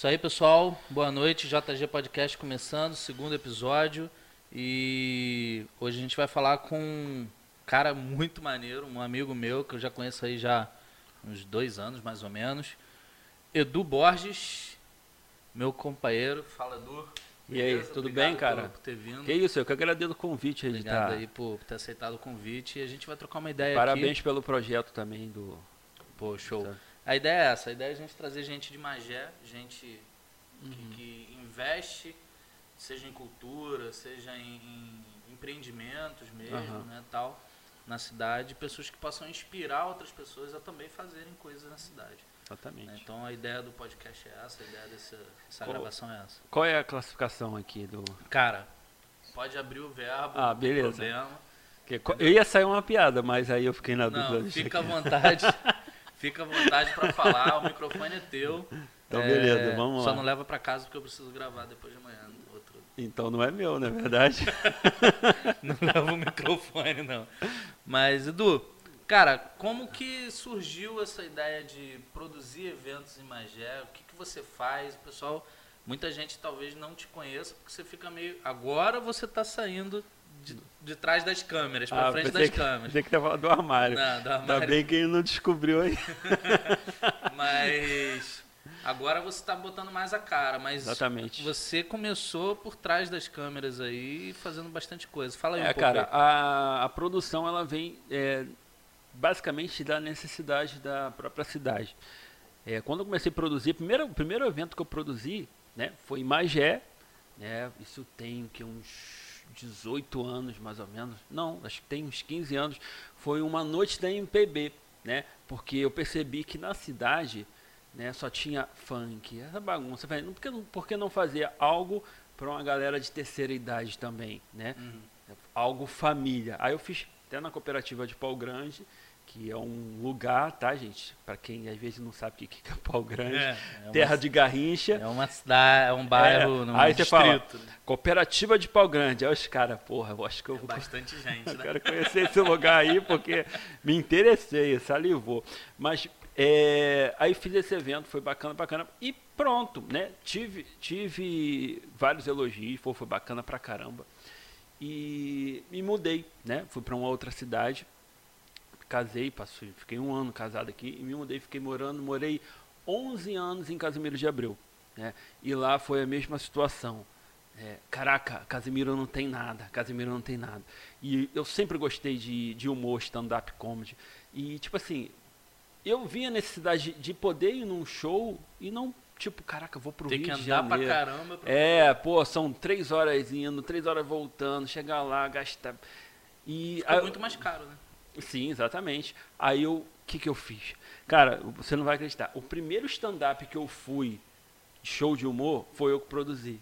Isso aí, pessoal. Boa noite. JG Podcast começando, segundo episódio. E hoje a gente vai falar com um cara muito maneiro, um amigo meu que eu já conheço aí já uns dois anos, mais ou menos. Edu Borges, meu companheiro. Fala, Edu. E aí, Beleza? tudo Obrigado bem, cara? Por, por ter vindo. Que isso, eu que agradeço o convite aí de Obrigado tá. aí por ter aceitado o convite. E a gente vai trocar uma ideia Parabéns aqui. pelo projeto também do. Pô, show. Tá. A ideia é essa, a ideia é a gente trazer gente de Magé, gente que, Uhum. que investe, seja em cultura, seja em, em empreendimentos mesmo, Aham. né, tal, na cidade, pessoas que possam inspirar outras pessoas a também fazerem coisas na cidade. né? Exatamente. Então a ideia do podcast é essa, a ideia dessa, dessa Qual- gravação é essa. Qual é a classificação aqui do. Cara, pode abrir o verbo, Ah, beleza. problema. que- Eu ia sair uma piada, mas aí eu fiquei na dúvida. Não, fica à aqui. vontade. fica à vontade para falar, o microfone é teu. Então, É, beleza, vamos Só lá. não leva para casa porque eu preciso gravar depois de amanhã. Outro. Então não é meu, não é verdade? Não leva o microfone, não. Mas, Edu, cara, como que surgiu essa ideia de produzir eventos em Magé? O que, que você faz? O pessoal, muita gente talvez não te conheça, porque você fica meio. Agora você está saindo de, de trás das câmeras, para Ah, frente das que- câmeras. Pensei que tava do armário. Não, do Ainda armário. bem que ele não descobriu aí. Mas agora você está botando mais a cara. Mas Exatamente. você começou por trás das câmeras aí, fazendo bastante coisa. Fala aí um É, pouco. cara, a, a produção ela vem é, basicamente da necessidade da própria cidade. É, quando eu comecei a produzir, primeiro, o primeiro evento que eu produzi né, foi em Magé. Né, isso tem que uns 18 anos mais ou menos. Não, acho que tem uns 15 anos. Foi uma noite da MPB, né? Porque eu percebi que na cidade né, só tinha funk, essa bagunça. Falei, Por que, por que não fazer algo para uma galera de terceira idade também, né? Uhum. algo família. Aí eu fiz até na cooperativa de Pau Grande, que é um lugar, tá, gente? Para quem às vezes não sabe o que é Pau Grande, É, é uma- terra de Garrincha. É uma cidade, é um bairro, É, num aí você fala, distrito. né? Cooperativa de Pau Grande. Aí os caras, porra, eu acho que eu É vou bastante gente, eu né? quero conhecer esse lugar aí porque me interessei, salivou. Mas é, aí fiz esse evento, foi bacana, bacana. E pronto, né? Tive, tive vários elogios, foi, foi bacana pra caramba. E me mudei, né? Fui pra uma outra cidade, casei, passei, fiquei um ano casado aqui e me mudei, fiquei morando, morei 11 anos em Casimiro de Abreu, né? E lá foi a mesma situação. É, caraca, Casimiro não tem nada, Casimiro não tem nada. E eu sempre gostei de, de humor, stand-up comedy. E, tipo assim, eu vi a necessidade de, de poder ir num show e não, tipo, caraca, vou pro Tem Rio que de andar pra Janeiro. caramba. Pra... É, pô, são três horas indo, três horas voltando, chegar lá, gastar. E Fica aí- muito mais caro, né? Sim, exatamente. Aí eu, o que que eu fiz? Cara, você não vai acreditar. O primeiro stand-up que eu fui, show de humor, foi eu que produzi.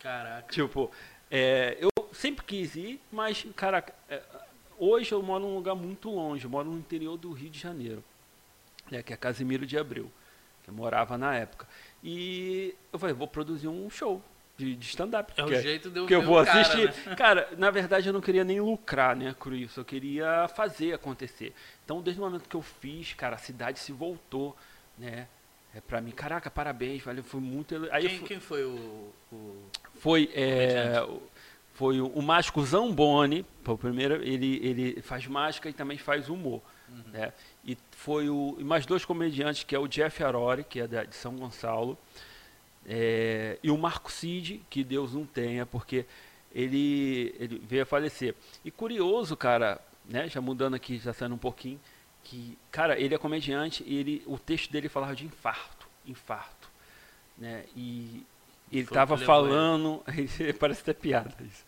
Caraca. Tipo, é, eu sempre quis ir, mas, cara, é, hoje eu moro num lugar muito longe, eu moro no interior do Rio de Janeiro, né, que é Casimiro de Abreu, que eu morava na época. E eu falei, vou produzir um show de, de stand-up. É o que jeito de eu que eu vou cara, assistir. né? Cara, na verdade eu não queria nem lucrar, né, com isso. Eu queria fazer acontecer. Então, desde o momento que eu fiz, cara, a cidade se voltou, né? É pra mim, caraca, parabéns, valeu, foi muito. Aí Quem, fui- quem foi o. o- foi é, o- foi o, o mágico Zamboni, o primeiro, ele, ele faz mágica e também faz humor. Uhum. Né? E foi o e mais dois comediantes, que é o Jeff Arori, que é da- de São Gonçalo, é, e o Marco Cid, que Deus não tenha, porque ele, ele veio a falecer. E curioso, cara, né, já mudando aqui, já saindo um pouquinho, que, cara, ele é comediante e ele, o texto dele falava de infarto, infarto, né, e ele estava falando, parece até piada isso,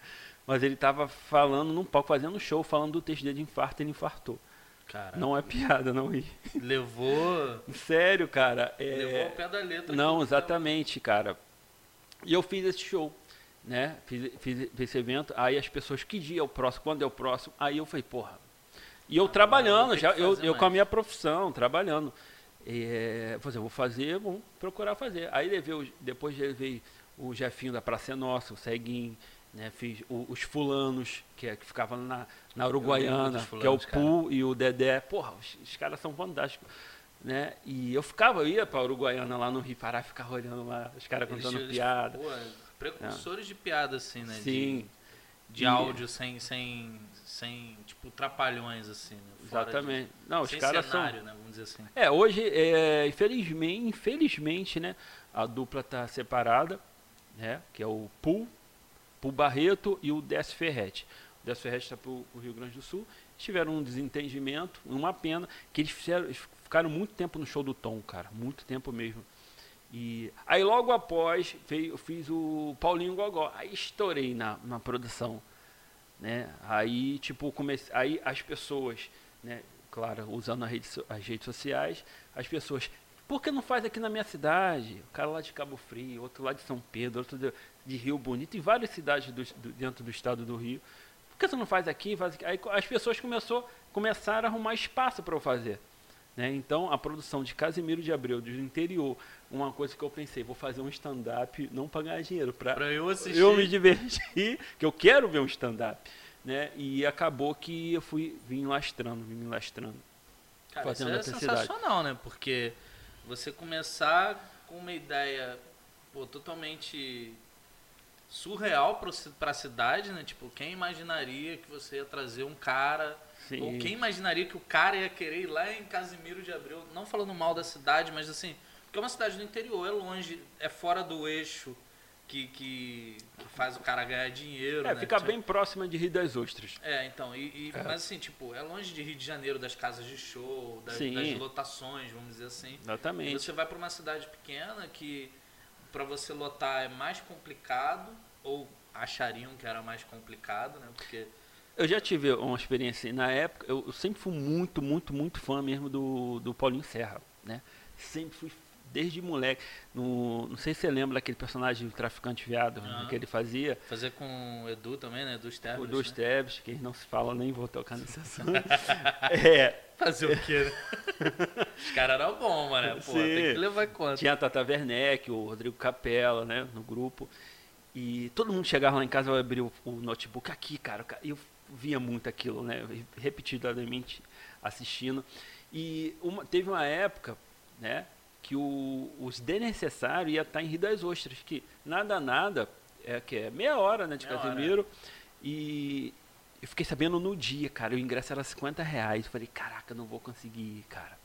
mas ele estava falando num palco, fazendo um show, falando do texto dele de infarto, ele infartou. Cara, Não é piada, não ri. levou. Sério, cara. é- Levou ao pé da letra. Não, exatamente, cara. E eu fiz esse show, né? Fiz, fiz, fiz esse evento. Aí as pessoas, que dia é o próximo? Quando é o próximo? Aí eu falei, porra. E eu Ah, trabalhando, vou ter já, eu, eu com a minha profissão, trabalhando. É, eu falei, eu vou fazer, vamos procurar fazer. Aí levei, depois levei o Jefinho da Praça é Nossa, o Ceguinho, né? Fiz o- os fulanos, que, é, que ficavam na, na Uruguaiana, dos que é o fulanos, cara. Pu e o Dedé. Porra, os, os caras são fantásticos. né? E eu ficava, eu ia para Uruguaiana lá no Rio Pará, ficava olhando lá, os caras contando Eles- piada. Pô, precursores de piada, assim, né? Sim. De, de E- áudio sem, sem, sem, tipo, trapalhões, assim, né? Fora de- Exatamente. Não, os caras são. né? Vamos dizer assim. É, hoje, é, infelizmente, infelizmente, né, a dupla tá separada, né, que é o Pul, Pul Barreto e o Décio Ferretti. O Décio Ferretti está para o Rio Grande do Sul. Tiveram um desentendimento, uma pena, que eles, fizeram, eles ficaram muito tempo no show do Tom, cara, muito tempo mesmo. E aí logo após veio, eu fiz o Paulinho Gogó, aí estourei na, na produção, né? Aí tipo comecei, aí as pessoas, né? Claro, usando rede as redes sociais, as pessoas, por que não faz aqui na minha cidade? O cara lá de Cabo Frio, outro lá de São Pedro, outro de, de Rio Bonito, e várias cidades do- do- dentro do estado do Rio. Por que você não faz aqui? Faz aqui? Aí as pessoas começou, começaram a arrumar espaço para eu fazer. Né? Então, a produção de Casimiro de Abreu, do interior, uma coisa que eu pensei, vou fazer um stand-up não para ganhar dinheiro, para Pra eu assistir. eu me divertir, que eu quero ver um stand-up. Né? E acabou que eu fui vim lastrando, vim me lastrando. Cara, fazendo isso é sensacional, né? Porque você começar com uma ideia pô, totalmente surreal para a cidade, né? Tipo, quem imaginaria que você ia trazer um cara Sim. ou quem imaginaria que o cara ia querer ir lá em Casimiro de Abreu, não falando mal da cidade, mas assim, porque é uma cidade do interior, é longe, é fora do eixo que, que, que faz o cara ganhar dinheiro, É, né? fica Tipo, bem próxima de Rio das Ostras. é, então, e, e- É. mas assim, tipo, é longe de Rio de Janeiro, das casas de show, das, das lotações, vamos dizer assim. E Exatamente. você vai para uma cidade pequena que para você lotar é mais complicado, ou achariam que era mais complicado, né? Porque Eu já tive uma experiência, assim, na época, eu, eu sempre fui muito, muito, muito fã mesmo do, do Paulinho Serra, né? Sempre fui, desde moleque. No, não sei se você lembra daquele personagem do traficante viado né, Aham. que ele fazia, fazer com o Edu também, né? Dos o Terras. dos né? Tebs, que não se fala, nem vou tocar nesse assunto. é, Fazer o quê, né? Os caras eram bons, mano. Pô, tem que levar em conta. Tinha a Tata Werneck, o Rodrigo Capella, né, no grupo. E todo mundo chegava lá em casa, eu abria o, o notebook aqui, cara. E eu via muito aquilo, né, repetidamente assistindo. E uma- teve uma época, né, que o, os desnecessários ia estar em Rio das Ostras, que nada, nada, é que é meia hora, né, de Meia hora. Casimiro. E eu fiquei sabendo no dia, cara, o ingresso era 50 reais. Eu falei, caraca, não vou conseguir ir, cara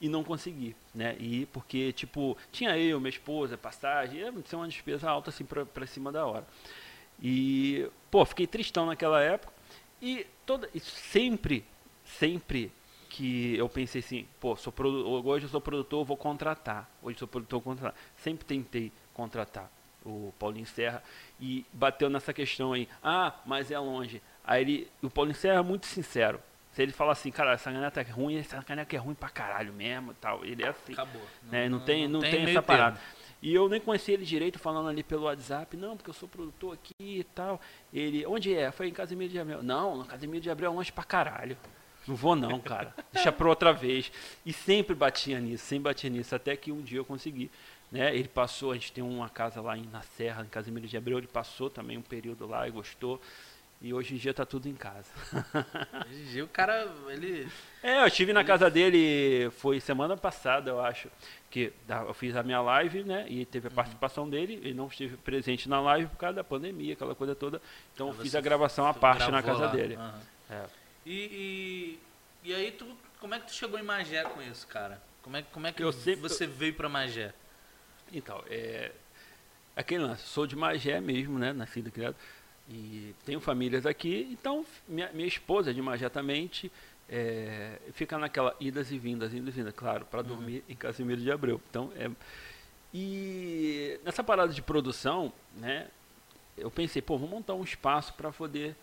e não consegui, né? E porque, tipo, tinha eu, minha esposa, passagem, ia ser uma despesa alta assim pra, pra cima da hora. E, pô, fiquei tristão naquela época. E toda e sempre, sempre que eu pensei assim, pô, sou hoje eu sou produtor, vou contratar. Hoje eu sou produtor, vou contratar. Sempre tentei contratar o Paulinho Serra e bateu nessa questão aí. Ah, mas é longe. Aí ele, o Paulinho Serra é muito sincero. Se ele fala assim, cara, essa caneca é ruim, essa caneca é ruim pra caralho mesmo tal. Ele é assim. Acabou. né? Não, tem, não, tem, meio essa parada. E eu nem conhecia ele direito falando ali pelo WhatsApp, não, porque eu sou produtor aqui e tal. Ele, onde é? Foi em Casimiro de Abreu. Não, Casimiro de Abreu é longe pra caralho. Não vou não, cara. Deixa pra outra vez. E sempre batia nisso, sempre batia nisso, até que um dia eu consegui. Né? Ele passou, a gente tem uma casa lá em, na Serra, em Casimiro de Abreu, ele passou também um período lá e gostou. E hoje em dia tá tudo em casa. Hoje em dia o cara, ele. É, eu estive na casa dele, foi semana passada, eu acho, que eu fiz a minha live, né, e teve a Uhum. participação dele, ele não esteve presente na live por causa da pandemia, aquela coisa toda, então eu Aí fiz a gravação à parte na casa lá. dele. Aham. É. E, e, e aí, tu, como é que tu chegou em Magé com isso, cara? Como é, como é que Eu você veio pra Magé? Então, é, aquele lance, sou de Magé mesmo, né, nascido e criado, e tenho famílias aqui, então minha, minha esposa de Magé também, te- é, fica naquela idas e vindas, idas e vindas, claro, para Uhum. dormir em Casimiro de Abreu. Então, é, e nessa parada de produção, né, eu pensei, pô, vou montar um espaço para poder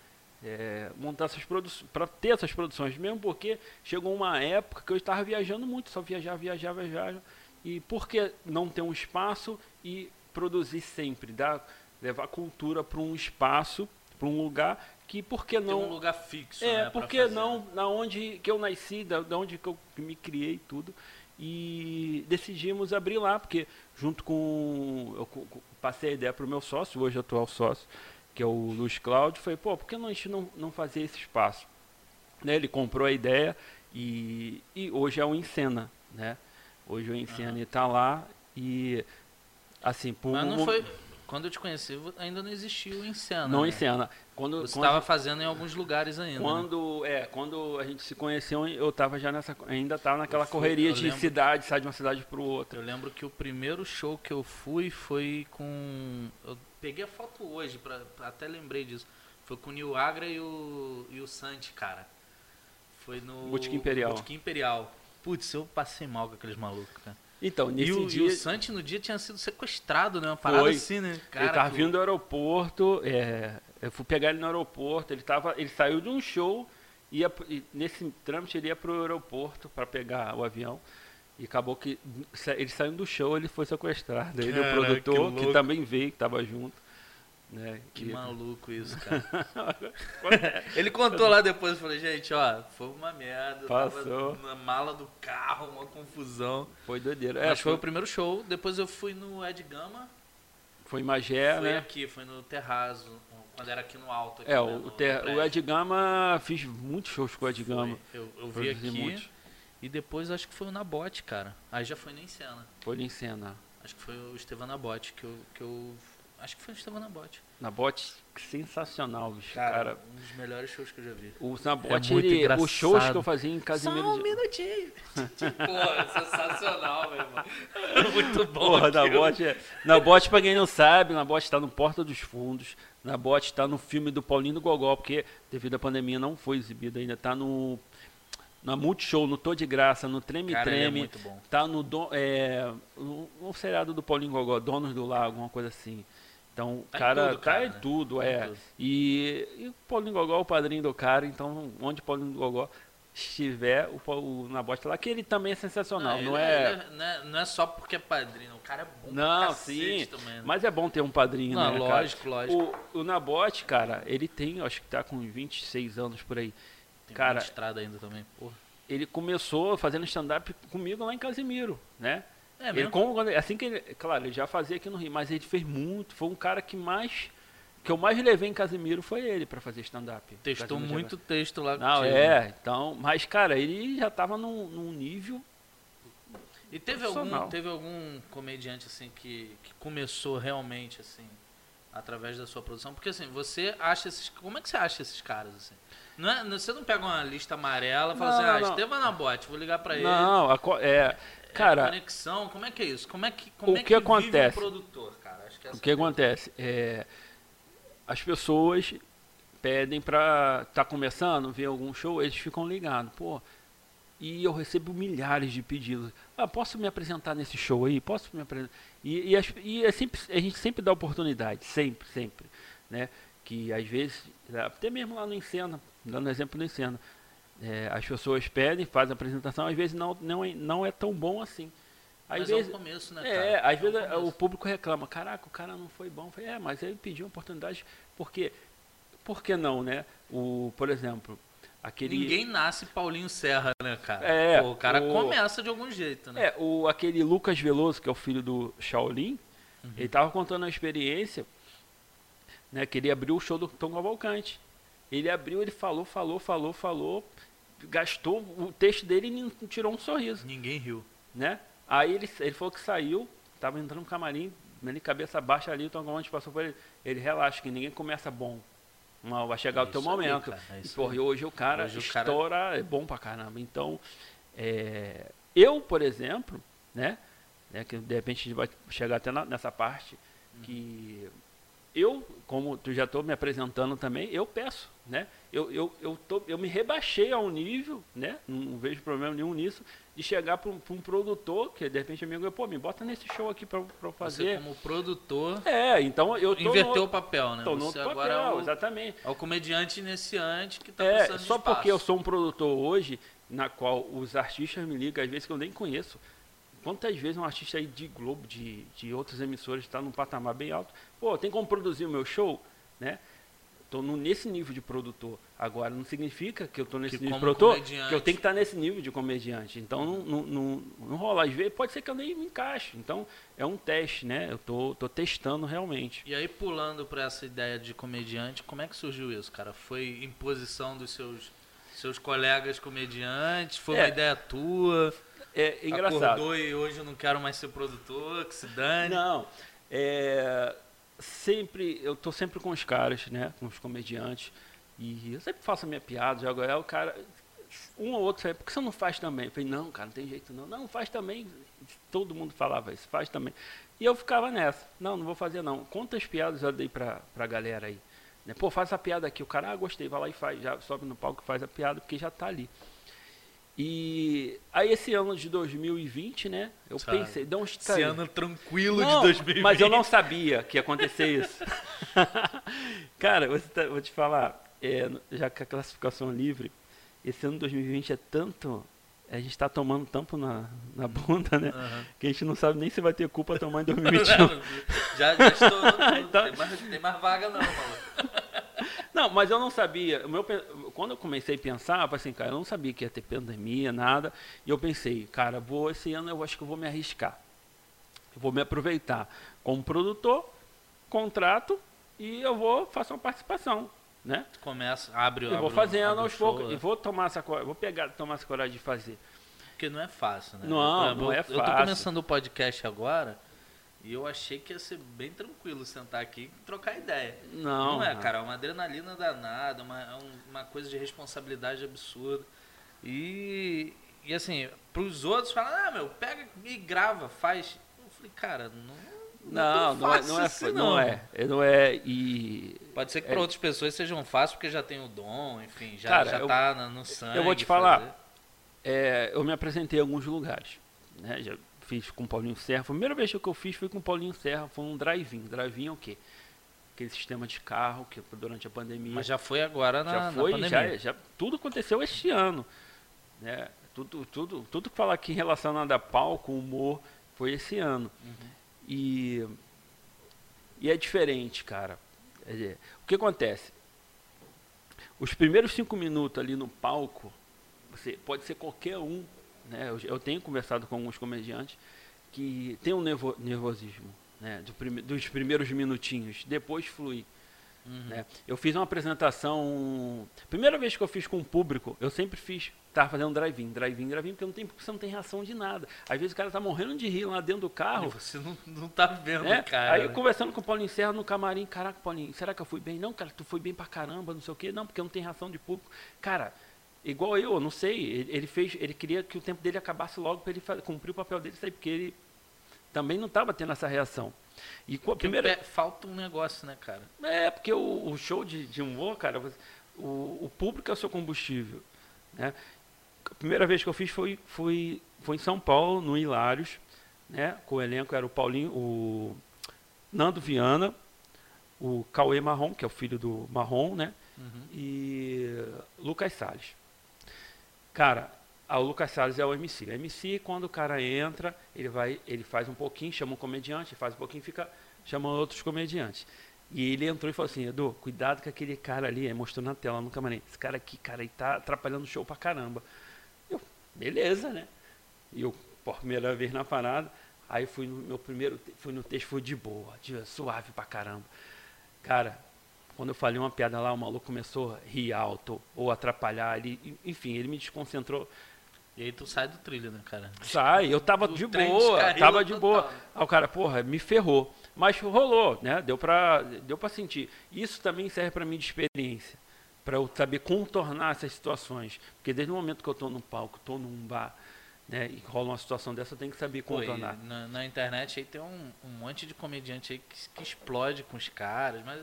é, montar essas produções, para ter essas produções, mesmo porque chegou uma época que eu estava viajando muito, só viajar, viajar, viajar, e por que não ter um espaço e produzir sempre, dar, levar cultura para um espaço, para um lugar que por que Tem não um lugar fixo, é, né? por que não na onde que eu nasci, da, da onde que eu me criei tudo. E decidimos abrir lá, porque junto com. Eu passei a ideia para o meu sócio, hoje atual sócio, que é o Luiz Cláudio, foi, pô, por que não, a gente não, não fazer esse espaço? Né, ele comprou a ideia e, e hoje é o Encena, né? Hoje o Encena está lá e, assim, por... Mas não foi... Quando eu te conheci, ainda não existia o Encena. Não né? Encena. Quando, Você estava fazendo em alguns lugares ainda. né? Quando, é, quando a gente se conheceu, eu tava já nessa. Ainda tava naquela fui- correria de lembro- cidade, sair de uma cidade para outra. Eu lembro que o primeiro show que eu fui foi com. Eu peguei a foto hoje, pra, até lembrei disso. Foi com o Nil Agra e o, e o Santi, cara. Foi no. Botequim Imperial. Botequim Imperial. Putz, eu passei mal com aqueles malucos, cara. Então, E nesse o, e dia. o Santi no dia tinha sido sequestrado, né? Uma parada Foi. assim, né? ele tava que- vindo do aeroporto, é, eu fui pegar ele no aeroporto, ele, tava, ele saiu de um show, ia, e nesse trâmite ele ia pro aeroporto para pegar o avião. E acabou que ele saindo do show, ele foi sequestrado. Ele, o Caraca, produtor, que que, também veio, que tava junto. Né, Que e- maluco isso, cara. Ele contou lá depois, eu falei, gente, ó, foi uma merda. Passou. Tava na mala do carro, uma confusão. Foi doideira. É, Mas foi foi, o primeiro show, depois eu fui no Ed Gama, foi em Magé, foi né? aqui, foi no Terrazo, quando era aqui no alto. Aqui, É, né, o, no- Ter- no o. Ed Gama, fiz muitos shows com o Ed Foi. Gama. Eu, eu vi aqui muitos. e depois acho que foi o Nabote, cara. Aí já foi nem cena. Foi em cena. Acho que foi o Estevan Nabote que eu, que eu... Acho que foi o Estevan Nabote. Na bote, sensacional, bicho. Cara, Cara, um dos melhores shows que eu já vi. o Nabote, muito ele, os shows que eu fazia em Só Casimiro. um de- minutinho. Porra, sensacional, meu irmão. Muito bom. Porra. Nabote, é- Nabote, pra quem não sabe, Nabote tá no Porta dos Fundos. Nabote tá no filme do Paulinho do Gogó, porque devido à pandemia não foi exibido ainda. Tá no na Multishow, no Tô de Graça, no Treme Cara, ele é Treme. muito bom. Tá no, do, é, no, no seriado do Paulinho Gogó, Donos do Lago, alguma coisa assim. Então, Tá cara, tudo, tá cara, em né? tudo, Tá em é. tudo. E, e o Paulinho Gogó é o padrinho do cara, então onde o Paulinho Gogó estiver, o, o Nabote tá lá, que ele também é sensacional, não, ele é... ele não é? Não é só porque é padrinho, o cara é bom Não, sim, também. né? mas é bom ter um padrinho, Não, né, lógico, cara? lógico. O, o Nabote, cara, ele tem, acho que tá com 26 anos por aí. Tem cara, estrada ainda também, porra. Ele começou fazendo stand-up comigo lá em Casimiro, né? É ele, como, assim que ele, claro, ele já fazia aqui no Rio, mas ele fez muito, foi um cara que mais que eu mais levei em Casimiro foi ele pra fazer stand-up. Testou muito texto lá Não, contigo. é, então, mas cara, ele já tava num, num nível E teve algum, teve algum comediante assim que, que começou realmente assim através da sua produção? Porque assim, você acha esses, como é que você acha esses caras assim? Não é, você não pega uma lista amarela e fala Não, assim, ah, não. Estevam Nabote, vou ligar pra ele. Não, a É cara, conexão, como é que é isso? Como é que como O é que que vive acontece? um produtor, cara? Acho que O que acontece? É, as pessoas pedem pra tá começando, ver algum show, eles ficam ligados. Pô, e eu recebo milhares de pedidos. Ah, posso me apresentar nesse show aí? Posso me apresentar? E, e, as- e é sempre, a gente sempre dá oportunidade, sempre, sempre. Né? Que às vezes, até mesmo lá no Encena, dando exemplo do Encena, é, as pessoas pedem, fazem a apresentação, às vezes não, não, é, não é tão bom assim. Às Mas vezes, é o começo, né, cara? é, às o vezes o público reclama, caraca, o cara não foi bom. Falei, é, mas ele pediu oportunidade, porque, por que não, né? O, por exemplo, aquele... Ninguém nasce Paulinho Serra, né, cara? É, Pô, o cara o- começa de algum jeito, né? É, o, aquele Lucas Veloso, que é o filho do Shaolin, Uhum. ele tava contando a experiência, né, que ele abriu o show do Tom Cavalcante. Ele abriu, ele falou, falou, falou, falou, gastou o texto dele e não tirou um sorriso. Ninguém riu. né? Aí ele, ele falou que saiu, tava entrando no camarim, ele cabeça baixa ali, o Tom Cavalcante passou por ele. Ele relaxa, que ninguém começa bom. Não, vai chegar É o teu aí, momento. cara, é e, porra, aí. hoje o cara Hoje o cara- estoura, é bom pra caramba. Então, é, eu, por exemplo, né? né, que de repente a gente vai chegar até na- nessa parte, que eu, como tu já estou me apresentando também, eu peço, né? Eu, eu, eu, tô, eu me rebaixei a um nível, né? Não vejo problema nenhum nisso, de chegar para um, um produtor, que de repente amigo, pô, me bota nesse show aqui para eu Você fazer. como produtor É, então eu tô inverteu no, o papel, né? tô Você agora papel, é, o, exatamente. é o comediante iniciante que tá É, só porque eu sou um produtor hoje, na qual os artistas me ligam, às vezes que eu nem conheço. Quantas vezes um artista aí de Globo, de, de outras emissoras, está num patamar bem alto? Pô, tem como produzir o meu show? Né? No- nesse nível de produtor. Agora, não significa que eu tô nesse Que nível de produtor, comediante- que eu tenho que estar nesse nível de comediante. Então, não, não, não, não rola. Às vezes, pode ser que eu nem me encaixe. Então, é um teste, né? Eu tô, tô testando realmente. E aí, pulando para essa ideia de comediante, como é que surgiu isso, cara? Foi imposição dos seus, seus colegas comediantes? Foi uma É. ideia tua? é engraçado. Acordou e hoje eu não quero mais ser produtor, que se dane. Não, é, sempre, eu tô sempre com os caras, né, com os comediantes, e eu sempre faço a minha piada, jogo ela, o cara, um ou outro, fala, por que você não faz também? Eu falei, não, cara, não tem jeito não. Não, faz também. Todo mundo falava isso, faz também. E eu ficava nessa, não, não vou fazer não. Quantas piadas eu dei pra, pra galera aí? Né? Pô, faz essa piada aqui. O cara, ah, gostei, vai lá e faz, já sobe no palco e faz a piada, porque já tá ali. E aí esse ano de 2020, né? Eu Sabe, pensei, dá um Esse ano tranquilo não, de 2020. Mas eu não sabia que ia acontecer isso. Cara, tá- vou te falar, é, já que a classificação é livre, esse ano 2020 é tanto. A gente tá tomando tampo na, na bunda, né? Aham. Que a gente não sabe nem se vai ter culpa tomar em 2021. já, já tudo. Então- Tem, mais, tem mais vaga não, maluco. Não, mas eu não sabia. O meu, quando eu comecei a pensar, eu falei assim, cara, eu não sabia que ia ter pandemia, nada. E eu pensei, cara, vou esse ano eu acho que eu vou me arriscar. Eu vou me aproveitar como produtor, contrato e eu vou fazer uma participação, né? Começa, abre, Eu abre vou fazendo aos poucos né? e vou tomar essa coragem, vou pegar, tomar essa coragem de fazer. Porque não é fácil, né? Não, exemplo, não é Eu tô fácil. começando o podcast agora e eu achei que ia ser bem tranquilo sentar aqui e trocar ideia. Não, Não, é, cara, é uma adrenalina danada, uma, é um- uma coisa de responsabilidade absurda. E, e assim, pros outros falam, ah, meu, pega e grava, faz. Eu falei, cara, não. Não, tão não é, não é, assim, não é, não é e Pode ser que É. para outras pessoas sejam fáceis porque já tem o dom, enfim, já, Cara, já eu- tá no sangue. eu vou te falar, é, eu me apresentei em alguns lugares. Né? Já fiz com o Paulinho Serra. A primeira vez que eu fiz foi com o Paulinho Serra, foi um drive-in. Drive-in é o quê? Aquele sistema de carro que durante a pandemia. Mas já foi agora na, já na foi, pandemia. já, já tudo aconteceu este ano. Né? Tudo, tudo, tudo que fala aqui relacionado a palco, humor, foi esse ano. Uhum. E, e é diferente, cara. Dizer, o que acontece? Os primeiros cinco minutos ali no palco, você pode ser qualquer um. Né? Eu, eu tenho conversado com alguns comediantes que tem um nervo- nervosismo né? Do prime- dos primeiros minutinhos, depois flui. Uhum. Né? Eu fiz uma apresentação. Primeira vez que eu fiz com o público, eu sempre fiz. Tava fazendo drive-in, drive-in, drive-in, porque não tem, você não tem reação de nada. Às vezes o cara tá morrendo de rir lá dentro do E carro. você não, não tá vendo, né? cara. Aí eu conversando com o Paulinho Serra no camarim, caraca, Paulinho, será que eu fui bem? Não, cara, tu foi bem pra caramba, não sei o quê. Não, porque não tem reação de público. Cara, igual eu, eu não sei, ele, fez, ele queria que o tempo dele acabasse logo para ele cumprir o papel dele, sabe? Porque ele também não estava tendo essa reação. E com a primeira, pe- falta um negócio, né, cara? é, porque o, o show de, de humor, cara, o, o público é o seu combustível. Né? A primeira vez que eu fiz foi, foi, foi em São Paulo, no Hilários, né? com o elenco era o Paulinho, o Nando Viana, o Cauê Marrom, que é o filho do Marrom, né? Uhum. e Lucas Salles. Cara, o Lucas Salles é o MC. O MC, quando o cara entra, ele vai, ele faz um pouquinho, chama um comediante, faz um pouquinho, fica chamando outros comediantes. E ele entrou e falou assim, Edu, cuidado com aquele cara ali, aí mostrou na tela no camarim. Esse cara aqui, cara, ele tá atrapalhando o show pra caramba. Eu, beleza, né? E eu, por primeira vez na parada, aí fui no meu primeiro, fui no texto, fui de boa, de, suave pra caramba. Cara, quando eu falei uma piada lá, o maluco começou a rir alto ou atrapalhar ali, enfim, ele me desconcentrou. E aí tu sai do trilho, né, cara? Sai, eu tava de boa, tava de total, boa. Aí o cara, porra, me ferrou. Mas rolou, né? Deu pra, deu pra sentir. Isso também serve pra mim de experiência. Pra eu saber contornar essas situações. Porque desde o momento que eu tô no palco, tô num bar, né? E rola uma situação dessa, eu tenho que saber Pô, contornar. na, na internet aí tem um, um monte de comediante aí que, que explode com os caras, mas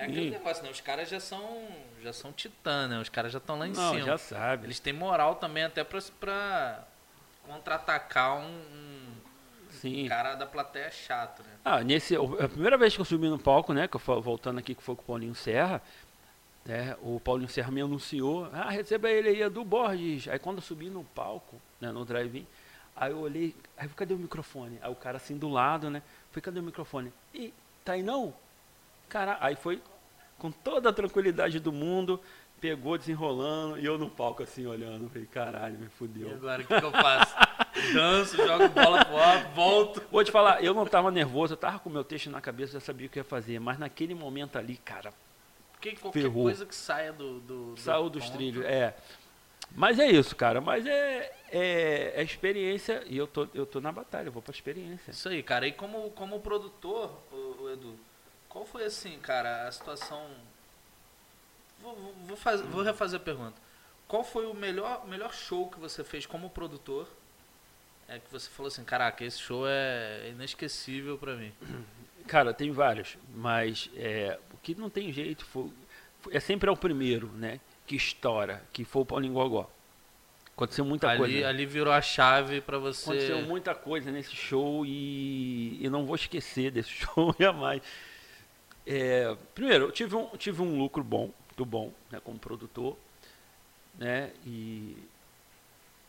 é aquele negócio, né? Os caras já são, já são titã, né? Os caras já estão lá em Não, cima. já sabe. Eles têm moral também até pra, pra contra-atacar um, um Sim. cara da plateia chato, né? Ah, nesse, a primeira vez que eu subi no palco, né, que eu voltando aqui que foi com o Paulinho Serra, né, o Paulinho Serra me anunciou, ah, receba ele aí, Edu Borges. Aí quando eu subi no palco, né, no drive-in, aí eu olhei, aí cadê o microfone? Aí o cara assim do lado, né, foi, cadê o microfone? E, tá aí não? Cara, aí foi com toda a tranquilidade do mundo, pegou desenrolando, e eu no palco assim, olhando, falei, caralho, me E fudeu. agora, o que, que eu faço? Danço, jogo bola pro ar, volto. Vou te falar, eu não tava nervoso, eu tava com o meu texto na cabeça, já sabia o que ia fazer, mas naquele momento ali, cara, Porque qualquer Ferrou. coisa que saia do. do, do Saiu dos ponto, trilhos, é. Mas é isso, cara. Mas é, é, é experiência e eu tô, eu tô na batalha, eu vou pra experiência. Isso aí, cara. E como, como produtor, Edu, qual foi assim, cara, a situação. Vou, vou, vou, faz, vou refazer a pergunta. Qual foi o melhor, melhor show que você fez como produtor? É que você falou assim, caraca, esse show é inesquecível para mim. Cara, tem vários, mas é, o que não tem jeito foi, é sempre é o primeiro, né? Que estoura, que foi o Paulinho Gogó. Aconteceu muita ali, coisa. Ali virou a chave para você. Aconteceu muita coisa nesse show e eu não vou esquecer desse show jamais. É, primeiro, eu tive um, tive um lucro bom, muito bom, né, como produtor, né? E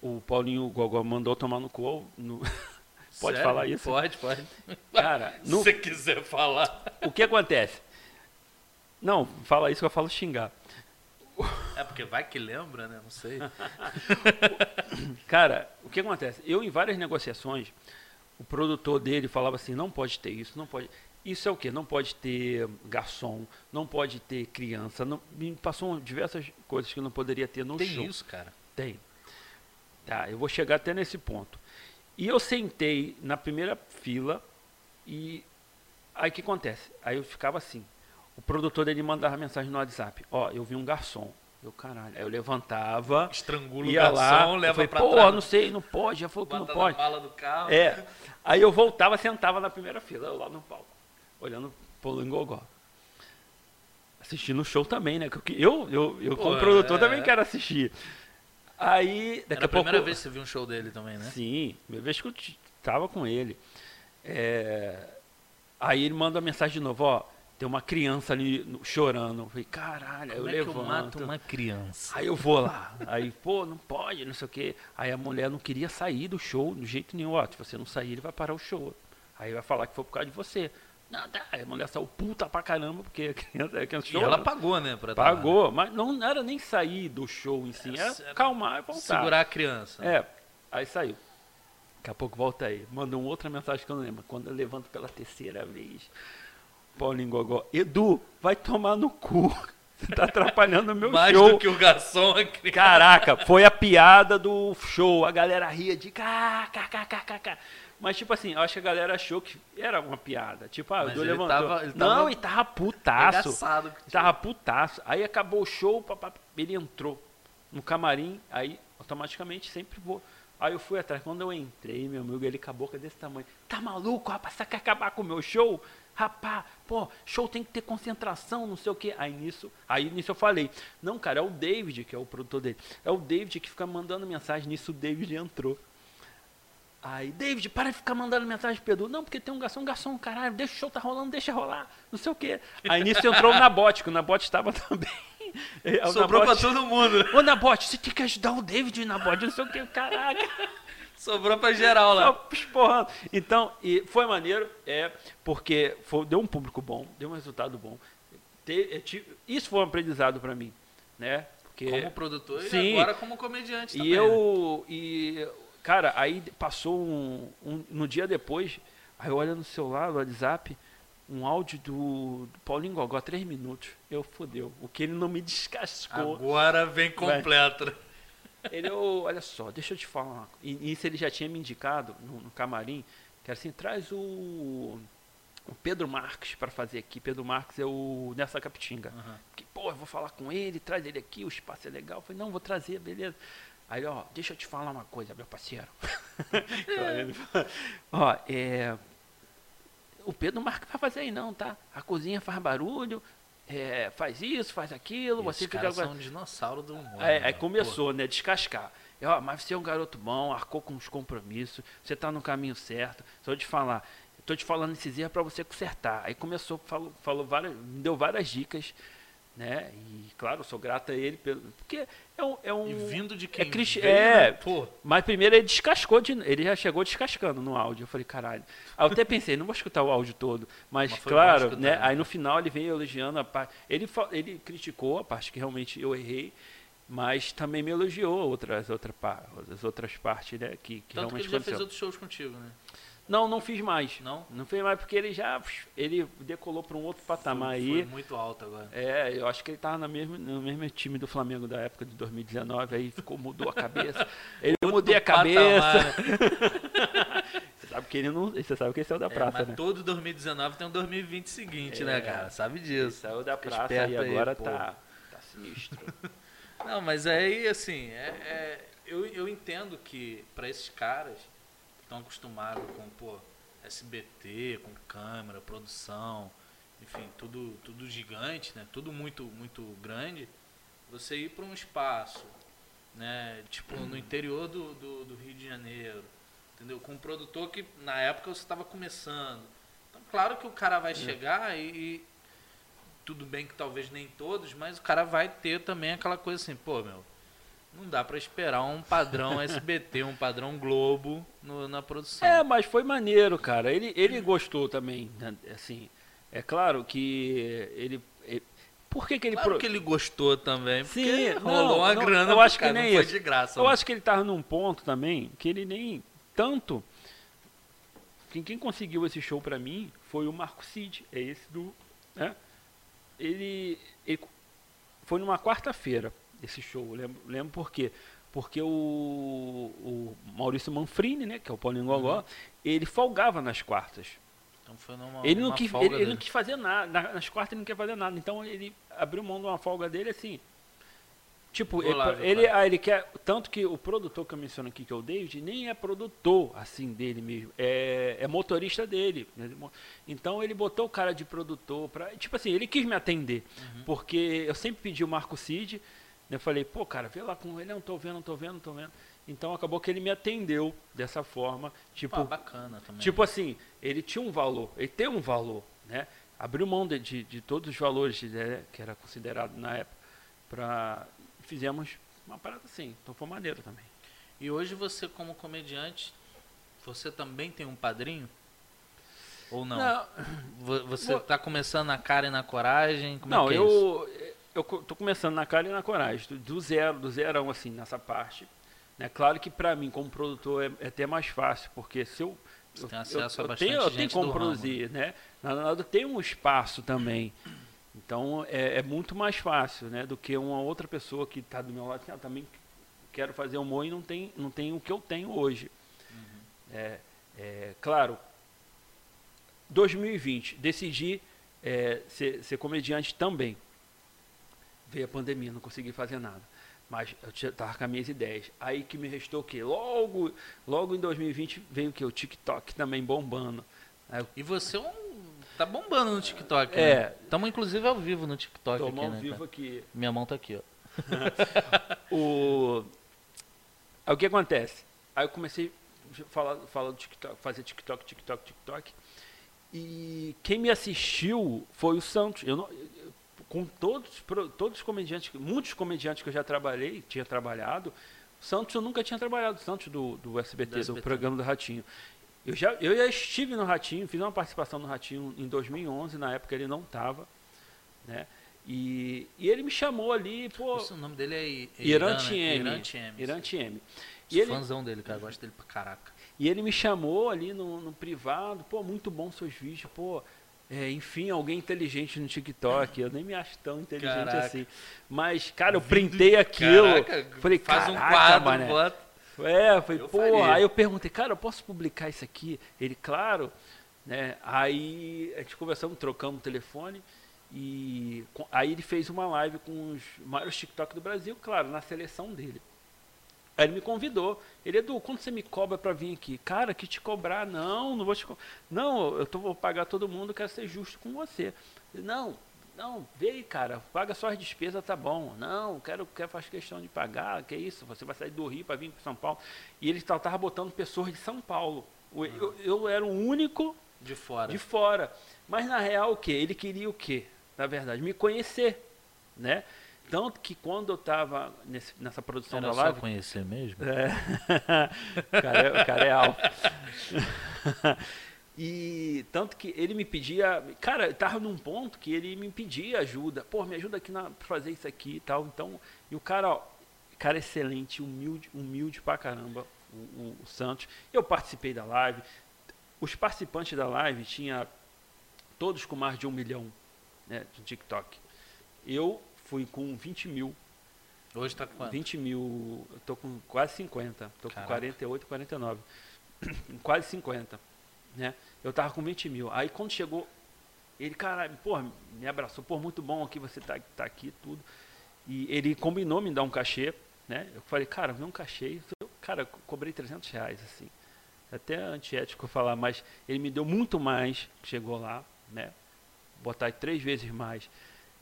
o Paulinho Gogó mandou tomar no cu. No... pode Sério? falar isso? Pode, pode. Cara, Se no... você quiser falar. o que acontece? Não, fala isso que eu falo xingar. É porque vai que lembra, né? Não sei. Cara, o que acontece? Eu, em várias negociações, o produtor dele falava assim: não pode ter isso, não pode. Isso é o quê? Não pode ter garçom, não pode ter criança. Não, me passou diversas coisas que não poderia ter no Tem show. isso, cara. Tem. Tá, eu vou chegar até nesse ponto. E eu sentei na primeira fila e aí o que acontece? Aí eu ficava assim. O produtor dele mandava mensagem no WhatsApp. Ó, eu vi um garçom. Eu, caralho. Aí eu levantava, Estrangula o garçom, lá, leva falei, pra pô, trás. não sei, não pode. Já falou que não pode. na mala do carro. É. Aí eu voltava, sentava na primeira fila, eu lá no palco, olhando pro Lingogó. Assistindo o show também, né? Eu, eu, eu Pô, como produtor, é. também quero assistir. Aí, daqui Era a a primeira pouco. vez que você viu um show dele também, né? Sim, primeira vez que eu tava com ele. É, Aí ele manda uma mensagem de novo, ó. Tem uma criança ali chorando. Eu falei, caralho, Como eu é que eu levanto. mato uma criança? Aí eu vou lá. Aí, pô, não pode, não sei o quê. Aí a mulher não queria sair do show de jeito nenhum. Ó, se você não sair, ele vai parar o show. Aí vai falar que foi por causa de você. Não, tá. A mulher saiu puta pra caramba, porque a criança, a criança E ela pagou, né? Pra tá lá. Pagou, mas não era nem sair do show em si, era Era calmar e voltar. Segurar a criança. É, aí saiu. Daqui a pouco volta aí. Mandou uma outra mensagem que eu não lembro. Quando eu levanto pela terceira vez, Paulinho Gogó, Edu, vai tomar no cu. Você tá atrapalhando o meu Mais show. do que o garçom. Caraca, foi a piada do show. A galera ria de kkkkkk. Mas, tipo assim, eu acho que a galera achou que era uma piada. Tipo, ah, o Edu levantou. tava- ele Não, tava e tava putaço. Engraçado. Tava putaço. Aí acabou o show, papá, ele entrou no camarim, aí automaticamente sempre vou. Aí eu fui atrás. Quando eu entrei, meu amigo, ele com a boca desse tamanho. Tá maluco, rapaz? Você quer acabar com o meu show? Rapaz, pô, show tem que ter concentração, não sei o quê. Aí nisso, aí nisso eu falei, não, cara, é o David, que é o produtor dele. É o David que fica mandando mensagem. Nisso o David entrou. Aí, David, para de ficar mandando mensagem pro Edu. Não, porque tem um garçom, um garçom, caralho, deixa o show tá rolando, deixa rolar, não sei o quê. Aí nisso entrou o Nabote, que o Nabote estava também. Aí o Sobrou pra Nabote, todo mundo. Ô, Nabote, você tem que ajudar o David, Nabote, não sei o quê, caraca. Sobrou pra geral lá. Só esporrando. Então, e foi maneiro, é, porque foi- deu um público bom, deu um resultado bom. Te- é, ti- isso foi um aprendizado para mim, né? Porque Como produtor Sim. e agora como comediante e também. né? eu. E, cara, aí passou um, um- No dia depois, aí eu olho no celular, no WhatsApp, um áudio do, do Paulinho Gogó, três minutos. Eu fodeu. O que ele não me descascou. Agora vem completo. Ele, "Ô, olha só, deixa eu te falar. uma co-" E isso ele já tinha me indicado no, no camarim, que era assim, traz o, o Pedro Marques para fazer aqui. Pedro Marques é o Nessa Capitinga. Aham. Que, pô, eu vou falar com ele, traz ele aqui, o espaço é legal. Eu falei, não, vou trazer, beleza. Aí, ó, deixa eu te falar uma coisa, meu parceiro. Fala, ó, é. O Pedro Marques vai fazer aí não, tá? A cozinha faz barulho, é, faz isso, faz aquilo, você Esses fica agora- são um dinossauro do humor. Aí, né, aí pô? começou, né? Descascar. Eu, ó, mas você é um garoto bom, arcou com os compromissos, você tá no caminho certo. Só te falar, tô te falando esses erros para você consertar. Aí começou, falou, falou várias, me deu várias dicas, né? E claro, eu sou grato a ele pelo, porque é um, é um E vindo de quem é cristi- é. né? Mas primeiro ele descascou, de, ele já chegou descascando no áudio. Eu falei, caralho. Aí eu até pensei, não vou escutar o áudio todo. Mas, Mas claro, escutar, né? né? Aí no final ele veio elogiando a parte. Ele, ele criticou a parte que realmente eu errei. mas também me elogiou outras, outra, as outras partes, né? Que, que Tanto realmente que ele já aconteceu. fez outros shows contigo, né? Não, não fiz mais. Não? Não fez mais porque ele já ele decolou para um outro patamar foi, aí. Foi muito alto agora. É, eu acho que ele tava no mesmo, no mesmo time do Flamengo da época de 2019, aí ficou, mudou a cabeça. Ele eu mudei a cabeça. Patamar, você sabe que ele não. Você sabe que ele saiu da É, praça, mas né? todo 2019 tem um 2020 seguinte, É. né, cara? Sabe Ele disso. saiu da Fica praça esperto e agora tá, tá sinistro. Não, mas aí, assim, é, é- eu, eu entendo que para esses caras estão acostumados com, pô, SBT, com câmera, produção, enfim, tudo, tudo gigante, né? Tudo muito, muito grande, você ir para um espaço, né? Tipo, no interior do, do, do Rio de Janeiro, entendeu? Com um produtor que na época você estava começando. Então, claro que o cara vai chegar e, e tudo bem que talvez nem todos, mas o cara vai ter também aquela coisa assim, pô, meu, não dá pra esperar um padrão SBT, um padrão Globo no- na produção. É, mas foi maneiro, cara. Ele, ele gostou também, né? assim. É claro que ele. ele- por que, que ele. claro pro- que ele gostou também, Sim, porque não, rolou uma não, grana eu acho que cara, nem não foi isso. de graça. Eu né? acho que ele tava num ponto também que ele nem tanto. Quem, quem conseguiu esse show pra mim foi o Marco Cid, é esse do. Né? Ele, ele- Foi numa quarta-feira esse show, eu lembro, lembro por quê? Porque o, o Maurício Manfrini, né, que é o Paulinho Gogó, Uhum. ele folgava nas quartas. Então foi numa, Ele não, quis, ele, ele não quis fazer nada. na- Nas quartas ele não quer fazer nada. Então ele abriu mão de uma folga dele assim. Tipo, ele, ele, ah, ele quer. Tanto que o produtor que eu menciono aqui, que é o David, nem é produtor assim dele mesmo. É, é motorista dele. Ele mo- Então ele botou o cara de produtor pra. Tipo assim, ele quis me atender. Uhum. Porque eu sempre pedi o Marco Cid. Eu falei, pô, cara, vê lá com ele, não tô vendo, não tô vendo, não tô vendo. Então acabou que ele me atendeu dessa forma. Tipo, Ah, bacana também. Tipo assim, ele tinha um valor, ele tem um valor, né? Abriu mão de, de, de todos os valores né, que era considerado na época, para fizemos uma parada assim, então foi maneiro também. E hoje você como comediante, você também tem um padrinho? Ou não? Vo- Você Vou- tá começando na cara e na coragem? Como não, é que é? Eu, eu tô começando na cara e na coragem, do, zero, do zerão assim, nessa parte. Né? Claro que para mim, como produtor, é, é até mais fácil, porque se eu Você eu, tem acesso a eu bastante tenho, eu tenho como do ramo, produzir, né? Na verdade, tem um espaço também. Então é, é muito mais fácil, né? Do que uma outra pessoa que está do meu lado, assim, ah, também quero fazer humor e não tem, não tem o que eu tenho hoje. Uhum. É, é, claro, 2020, decidi é, ser, ser comediante também. Veio a pandemia, não consegui fazer nada. Mas eu estava com as minhas ideias. Aí que me restou o quê? Logo, logo em 2020 veio o quê? O TikTok também bombando. Eu E você é um... tá bombando no TikTok, É. né? Estamos inclusive ao vivo no TikTok aqui, ao né? vivo cara? aqui. Minha mão tá aqui, ó. O, aí o que acontece? Aí eu comecei a falar, falar do TikTok, fazer TikTok, TikTok, TikTok. E quem me assistiu foi o Santos. Eu não, com todos, todos os comediantes, muitos comediantes que eu já trabalhei, tinha trabalhado, Santos eu nunca tinha trabalhado, Santos do, do SBT, Do do, SBT. programa do Ratinho. Eu já, eu já estive no Ratinho, fiz uma participação no Ratinho em 2011, na época ele não estava, né? E, e ele me chamou ali, pô, Esse- o nome dele é I- Irante Irã, né? M. Irante M. Irante M. E Sou ele, fãzão dele, cara. Gosto dele pra caraca. e ele me chamou ali no, no privado, pô, muito bom seus vídeos, pô. É, enfim, alguém inteligente no TikTok. Eu nem me acho tão inteligente Caraca. assim. Mas, cara, eu printei aquilo. Caraca, falei, faz um "Caraca, quadro, mané." bota. É, falei, Eu pô, faria. aí eu perguntei, cara, eu posso publicar isso aqui? Ele, claro, né? Aí a gente conversamos, trocamos o telefone e aí ele fez uma live com os maiores TikTok do Brasil, claro, na seleção dele. Aí ele me convidou. Ele, Edu, quanto você me cobra pra vir aqui? Cara, que te cobrar? Não, não vou te cobrar. Não, eu tô, vou pagar todo mundo, quero ser justo com você. Ele, não, não, vê aí, cara, paga só as despesas, tá bom. Não, quero, quero fazer questão de pagar, que isso, você vai sair do Rio para vir para São Paulo. E ele tava, tava botando pessoas de São Paulo. O- Eu, eu era o único De fora. de fora. Mas na real o quê? Ele queria o quê? Na verdade, me conhecer, né? Tanto que quando eu estava nessa produção Era da só live, conhecer mesmo? é. o, cara é, o cara é alto. e tanto que ele me pedia. Cara, eu tava num ponto que ele me pedia ajuda. Pô, me ajuda aqui na, pra fazer isso aqui e tal. Então, e o cara, ó, cara excelente, humilde, humilde pra caramba, o, o, o Santos. Eu participei da live. Os participantes da live tinha todos com mais de um milhão né, de TikTok. Eu fui com 20 mil. Hoje tá com quanto? 20 mil, tô com quase 50. Tô Caraca. com 48, 49. quase 50. Né? Eu tava com 20 mil. Aí quando chegou, ele, cara, porra, me abraçou, pô, muito bom aqui, você tá, tá aqui, tudo. E ele combinou me dar um cachê, né? Eu falei, cara, me dá um cachê. Eu, cara, cobrei 300 reais, assim. Até antiético falar, mas ele me deu muito mais, chegou lá, né? Botar três vezes mais.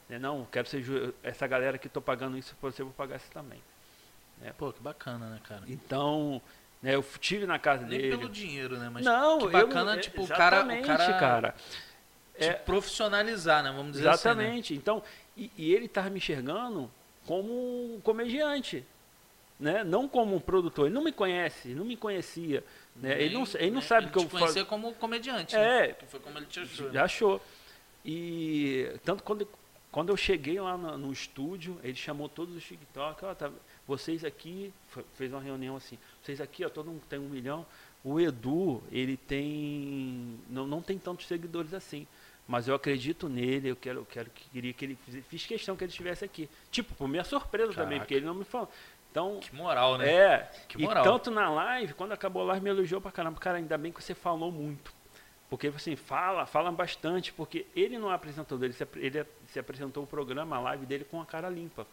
Né? Não, quero ser ju- essa galera que tô pagando isso pra você, eu vou pagar isso também. Pô, que bacana, né, cara? Então, né, eu tive na casa Nem dele. pelo dinheiro, né? Mas não, que eu bacana, não- tipo, o cara, o exatamente, cara, cara. te É, profissionalizar, né? Vamos dizer assim. né? Exatamente. Então, e, e ele estava me enxergando como um comediante, né? Não como um produtor. Ele não me conhece, não me conhecia, né? ele não, Nem- ele não nem- sabe ele que eu faço. conhecia como comediante, É. né? Foi como ele te achou. Já achou. E tanto quando, quando eu cheguei lá no, no estúdio, ele chamou todos os TikTok, ó, tá, vocês aqui, fe- fez uma reunião assim, vocês aqui, ó, todo mundo tem um milhão. O Edu, ele tem. Não, não tem tantos seguidores assim. Mas eu acredito nele, eu quero, eu quero que queria que ele fiz, fiz questão que ele estivesse aqui. Tipo, por minha surpresa também, Caraca. porque ele não me falou. Então, Que moral, né? é, Que e moral. tanto na live, quando acabou a live, me elogiou pra caramba. Cara, ainda bem que você falou muito. Porque, assim, fala, fala bastante, porque ele não é apresentador, ele se, ele se apresentou o programa, a live dele com a cara limpa.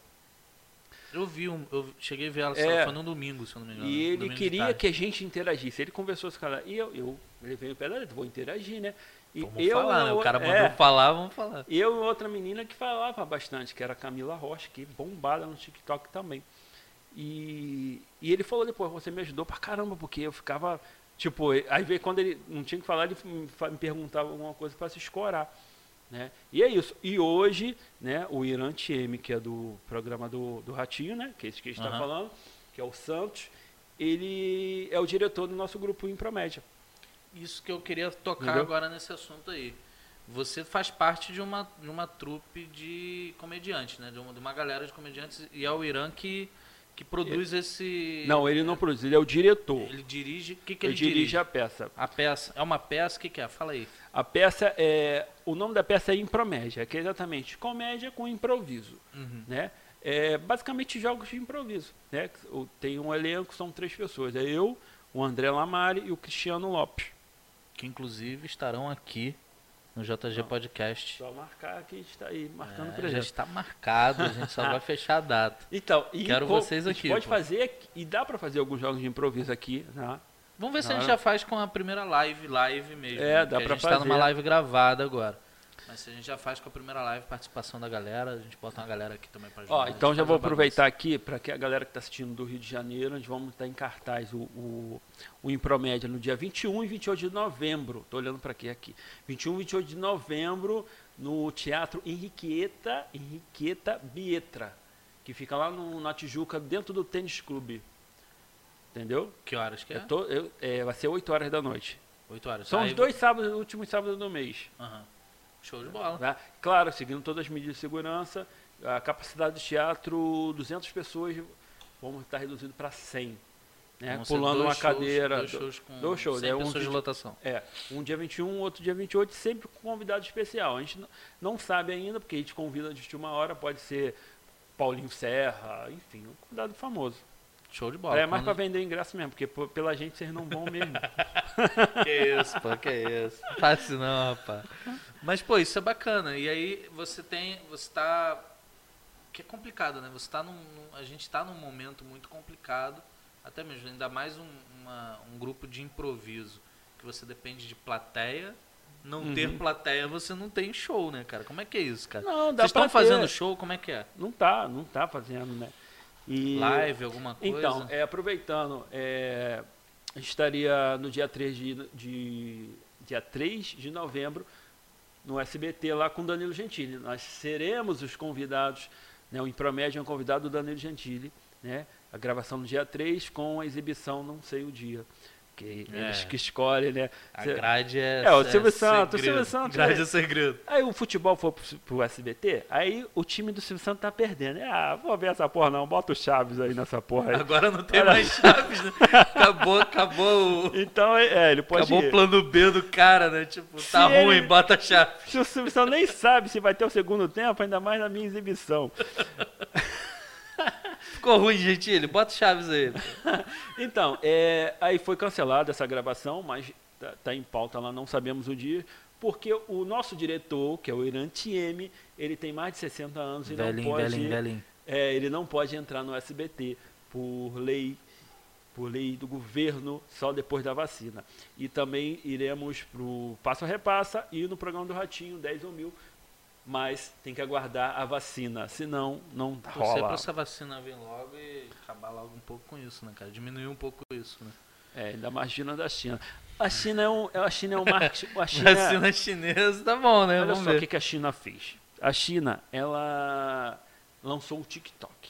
Eu vi, um, eu cheguei a ver ela, É. foi num domingo, se eu não me engano. E ele queria que a gente interagisse. Ele conversou com esse cara, e eu, eu levei o pé da letra, vou interagir, né? E Vamos eu, falar, né? O cara mandou é, falar, vamos falar. Eu e outra menina que falava bastante, que era a Camila Rocha, que bombada no TikTok também. E, e ele falou depois, você me ajudou pra caramba, porque eu ficava, tipo, aí quando ele não tinha que falar, ele me perguntava alguma coisa para se escorar. Né? E é isso. E hoje, né, o Irã TM, que é do programa do, do Ratinho, né, que é esse que a gente está Aham. falando, que é o Santos, ele é o diretor do nosso grupo Impromédia. Isso que eu queria tocar Entendeu? agora nesse assunto aí. Você faz parte de uma, de uma trupe de comediantes, né? De uma, de uma galera de comediantes. E é o Irã que, que produz esse. Não, ele não produz, ele é o diretor. Ele dirige. O que, que Ele ele, dirige dirige? a peça. A peça. É uma peça? O que, que é? Fala aí. A peça é. O nome da peça é Impromédia, que é exatamente comédia com improviso. Uhum. Né? É basicamente jogos de improviso. Né? Tem um elenco, são três pessoas. É eu, o André Lamari e o Cristiano Lopes. Que inclusive estarão aqui no JG Não. Podcast. Só marcar que a gente está aí marcando É, já presença. está marcado, a gente só vai fechar a data. Então, e Quero co- vocês a gente aqui, Pode pô. fazer, e dá para fazer alguns jogos de improviso aqui. Né? Vamos ver se a gente Claro. já faz com a primeira live, live mesmo. É, né? dá Porque pra A gente tá numa fazer. live gravada agora. Mas se a gente já faz com a primeira live, participação da galera, a gente bota uma galera aqui também pra ajudar. Ó, então já vou a bagunça. aproveitar aqui para que a galera que está assistindo do Rio de Janeiro, a gente vamos estar em cartaz o, o, o Impromédia no dia 21 e 28 de novembro. Estou olhando para aqui aqui. 21 e 28 de novembro no Teatro Henriqueta, Henriqueta Bietra, que fica lá no, na Tijuca, dentro do Tênis Clube. Entendeu? Que horas que é? Eu tô- eu- é, vai ser 8 horas da noite. 8 horas. São Aí- os dois sábados, últimos sábados do mês. Aham. Show de bola. Tá? Claro, seguindo todas as medidas de segurança, a capacidade do teatro, 200 pessoas, vamos estar reduzido para 100. Né? Pulando uma shows- cadeira. Dois do- shows com dois shows, 100 é um pessoas de de- lotação. É, um dia 21, outro dia 28, sempre com convidado especial. A gente não sabe ainda, porque a gente convida de última hora, pode ser Paulinho Serra, enfim, um convidado famoso. Show de bola. é mais para Quando- vender ingresso mesmo, porque pela gente vocês não vão mesmo. Que isso, pô, que isso. Isso não, rapaz. Mas, pô, isso é bacana. E aí você tem. Você tá. Que é complicado, né? Você tá num. A gente tá num momento muito complicado. Até mesmo, ainda mais um, uma- um grupo de improviso. Que você depende de plateia. Não Uhum. ter plateia, você não tem show, né, cara? Como é que é isso, cara? Não, dá Vocês estão pra fazendo show? Como é que é? Não tá, não tá fazendo, né? E... Live, alguma coisa? Então, é, aproveitando, é, estaria no dia 3 de, de, dia 3 de novembro no SBT lá com Danilo Gentili. Nós seremos os convidados, né, o Impromédio é um convidado do Danilo Gentili, né? A gravação no dia 3 com a exibição não sei o dia. Porque É. eles que escolhem, né? A grade é. É, o Silvio Santos, o. Silvio Santos Grade é- é segredo. Aí o futebol foi pro, pro SBT, aí o time do Silvio Santos tá perdendo. Ah, vou ver essa porra não, bota o Chaves aí nessa porra aí. Agora não tem Olha- mais chaves, né? Acabou, acabou o. Então, é, ele pode Acabou o plano B do cara, né? Tipo, Se tá ruim, ele- bota a chave. Se o Silvio Santos nem sabe se vai ter o segundo tempo, ainda mais na minha exibição. Ficou ruim, Gentili, bota chaves aí. Então, é, aí foi cancelada essa gravação, mas tá, tá em pauta lá, não sabemos o dia, porque o nosso diretor, que é o Irã Tieme, ele tem mais de 60 anos e não Velhinho, pode, velhinho, velhinho. é, ele não pode entrar no SBT por lei, por lei do governo, só depois da vacina. E também iremos pro Passo a Repassa e no programa do Ratinho, 10 ou mil, mas tem que aguardar a vacina, senão não Torcer rola. pra essa vacina vir logo e acabar logo um pouco com isso, né, cara? Diminuir um pouco isso, né? É, ainda mais da China. A China é um, a China é um marketing. A China, Vacina chinesa, tá bom, né? olha Vamos só o que, que a China fez. A China, ela lançou o TikTok.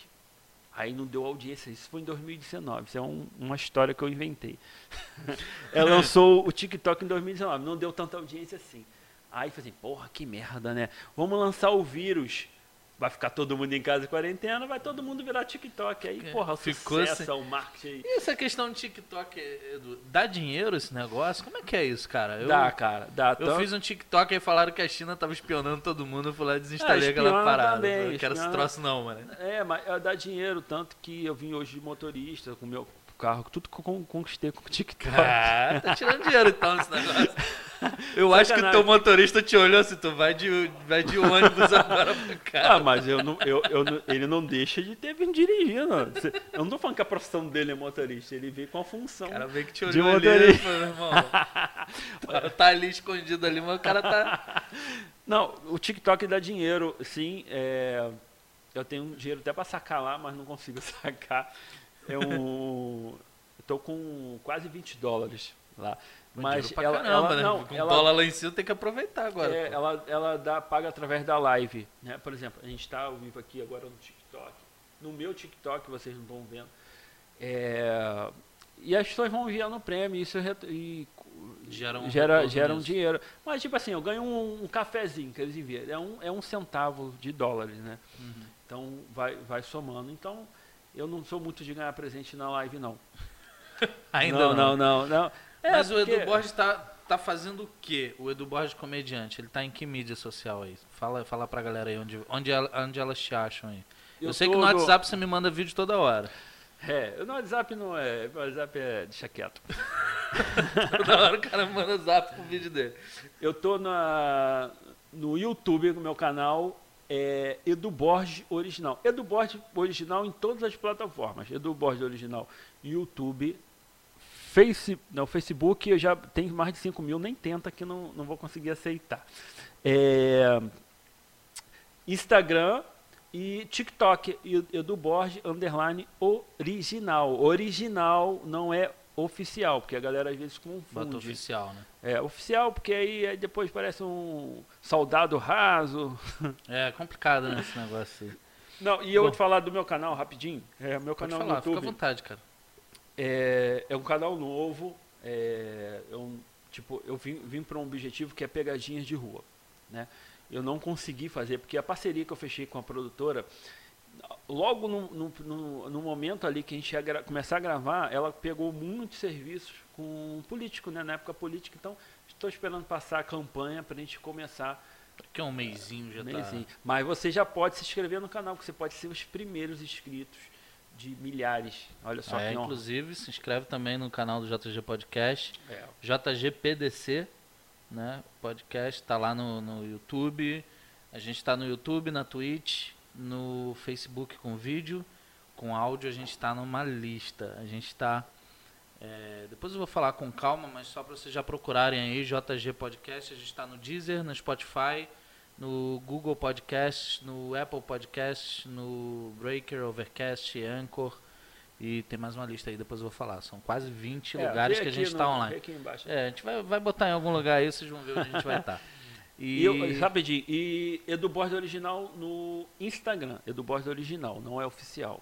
Aí não deu audiência. Isso foi em 2019. Isso é um- uma história que eu inventei. ela lançou o TikTok em 2019. Não deu tanta audiência assim. Aí falei assim, porra, que merda, né? Vamos lançar o vírus. Vai ficar todo mundo em casa em quarentena, vai todo mundo virar TikTok. Aí, porra, o ficou sucesso, o marketing. E essa questão de TikTok, Edu, dá dinheiro esse negócio? Como é que é isso, cara? Eu, Dá, cara, dá. eu fiz um TikTok e falaram que a China tava espionando todo mundo. Eu fui lá e desinstalei Ah, aquela parada. também, eu não quero esse espiona. troço não, mano. É, mas é, dá dinheiro, tanto que eu vim hoje de motorista com meu carro, tudo que eu con- conquistei com o TikTok. Ah, tá tirando dinheiro então esse negócio. Eu acho que o teu Sacanagem. motorista te olhou assim, tu vai de, vai de ônibus agora pra cá. Ah, mas eu não, eu, eu ele não deixa de ter vindo dirigindo. Eu não tô falando que a profissão dele é motorista, ele veio com a função. O cara veio que te olhou ali, meu irmão. tá, tá ali escondido ali, mas o cara tá. Não, o TikTok dá dinheiro, sim. é, eu tenho dinheiro até pra sacar lá, mas não consigo sacar. Eu tô com quase 20 dólares lá. Mas ela, caramba, ela- né? não, Com ela- dólar lá em cima tem que aproveitar agora. É, ela, ela dá, paga através da live. Né? Por exemplo, a gente está ao vivo aqui agora no TikTok. No meu TikTok, vocês não estão vendo. É, e as pessoas vão enviando o prêmio. Isso e, Gera um gera, gera um dinheiro. Mas, tipo assim, eu ganho um, um cafezinho que eles enviam. É um, é um centavo de dólares, né? Uhum. Então, vai, vai somando. Então, eu não sou muito de ganhar presente na live, não. Ainda não, não. não, não. não. É, Mas o Edu porque- Borges tá, tá fazendo o quê? O Edu Borges comediante, ele tá em que mídia social aí? Fala, fala pra galera aí onde, onde, ela- onde elas te acham aí. Eu, Eu sei que no no- WhatsApp você me manda vídeo toda hora. É, no WhatsApp não é. O WhatsApp é. Deixa quieto. Toda hora o cara manda zap com o vídeo dele. Eu tô na, no YouTube, no meu canal, é Edu Borges Original. Edu Borges Original em todas as plataformas. Edu Borges Original, YouTube, Face, não, Facebook, eu já tenho mais de 5 mil, nem tenta que não, não vou conseguir aceitar. É, Instagram e TikTok, Edu Borges, underline original. Original não é oficial, porque a galera às vezes Bota confunde. oficial, né? É, oficial, porque aí, aí depois parece um soldado raso. É complicado, né, esse negócio aí. Não, e eu vou Bom. te falar do meu canal rapidinho. É, meu canal falar, no fica à YouTube vontade, cara. é, é um canal novo. É, eu, tipo, eu vim, vim para um objetivo que é pegadinhas de rua. Né? Eu não consegui fazer, porque a parceria que eu fechei com a produtora, logo no, no, no- no momento ali que a gente ia começar a gravar, ela pegou muitos serviços com político, né? na época política. Então, estou esperando passar a campanha para a gente começar Daqui a um mêsinho já Meiozinho. tá. Mas você já pode se inscrever no canal, que você pode ser os primeiros inscritos de milhares. Olha só É, que honra. inclusive, se inscreve também no canal do JG Podcast. É, JGPDC, né? Podcast tá lá no, no YouTube. A gente tá no YouTube, na Twitch, no Facebook com vídeo, com áudio. A gente tá numa lista. A gente tá. é, depois eu vou falar com calma, mas só para vocês já procurarem aí JG Podcast. A gente tá no Deezer, no Spotify, no Google Podcast, no Apple Podcast, no Breaker, Overcast, Anchor. E tem mais uma lista aí, depois eu vou falar. São quase 20 É, lugares que a gente está online. É, a gente vai, vai botar em algum lugar aí, vocês vão ver onde a gente vai estar. E, eu, rapidinho, e Edu Borges Original no Instagram. Edu Borges Original, não é oficial.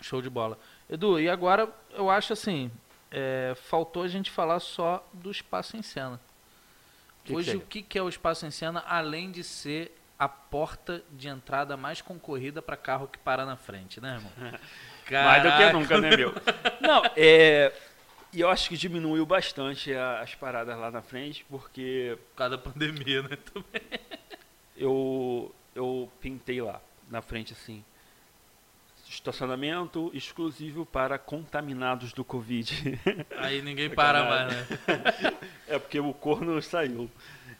Show de bola. Edu, e agora eu acho assim, é, faltou a gente falar só do espaço em cena. Que Hoje, que é? o que, que é o espaço em cena, além de ser a porta de entrada mais concorrida para carro que para na frente, né, irmão? Mais do que Caraca. nunca, né, meu? Não, é. E eu acho que diminuiu bastante a- as paradas lá na frente, porque Por causa da pandemia, né? Também. eu, eu pintei lá na frente assim. Estacionamento exclusivo para contaminados do Covid. Aí ninguém para mais, né? é porque o corno saiu.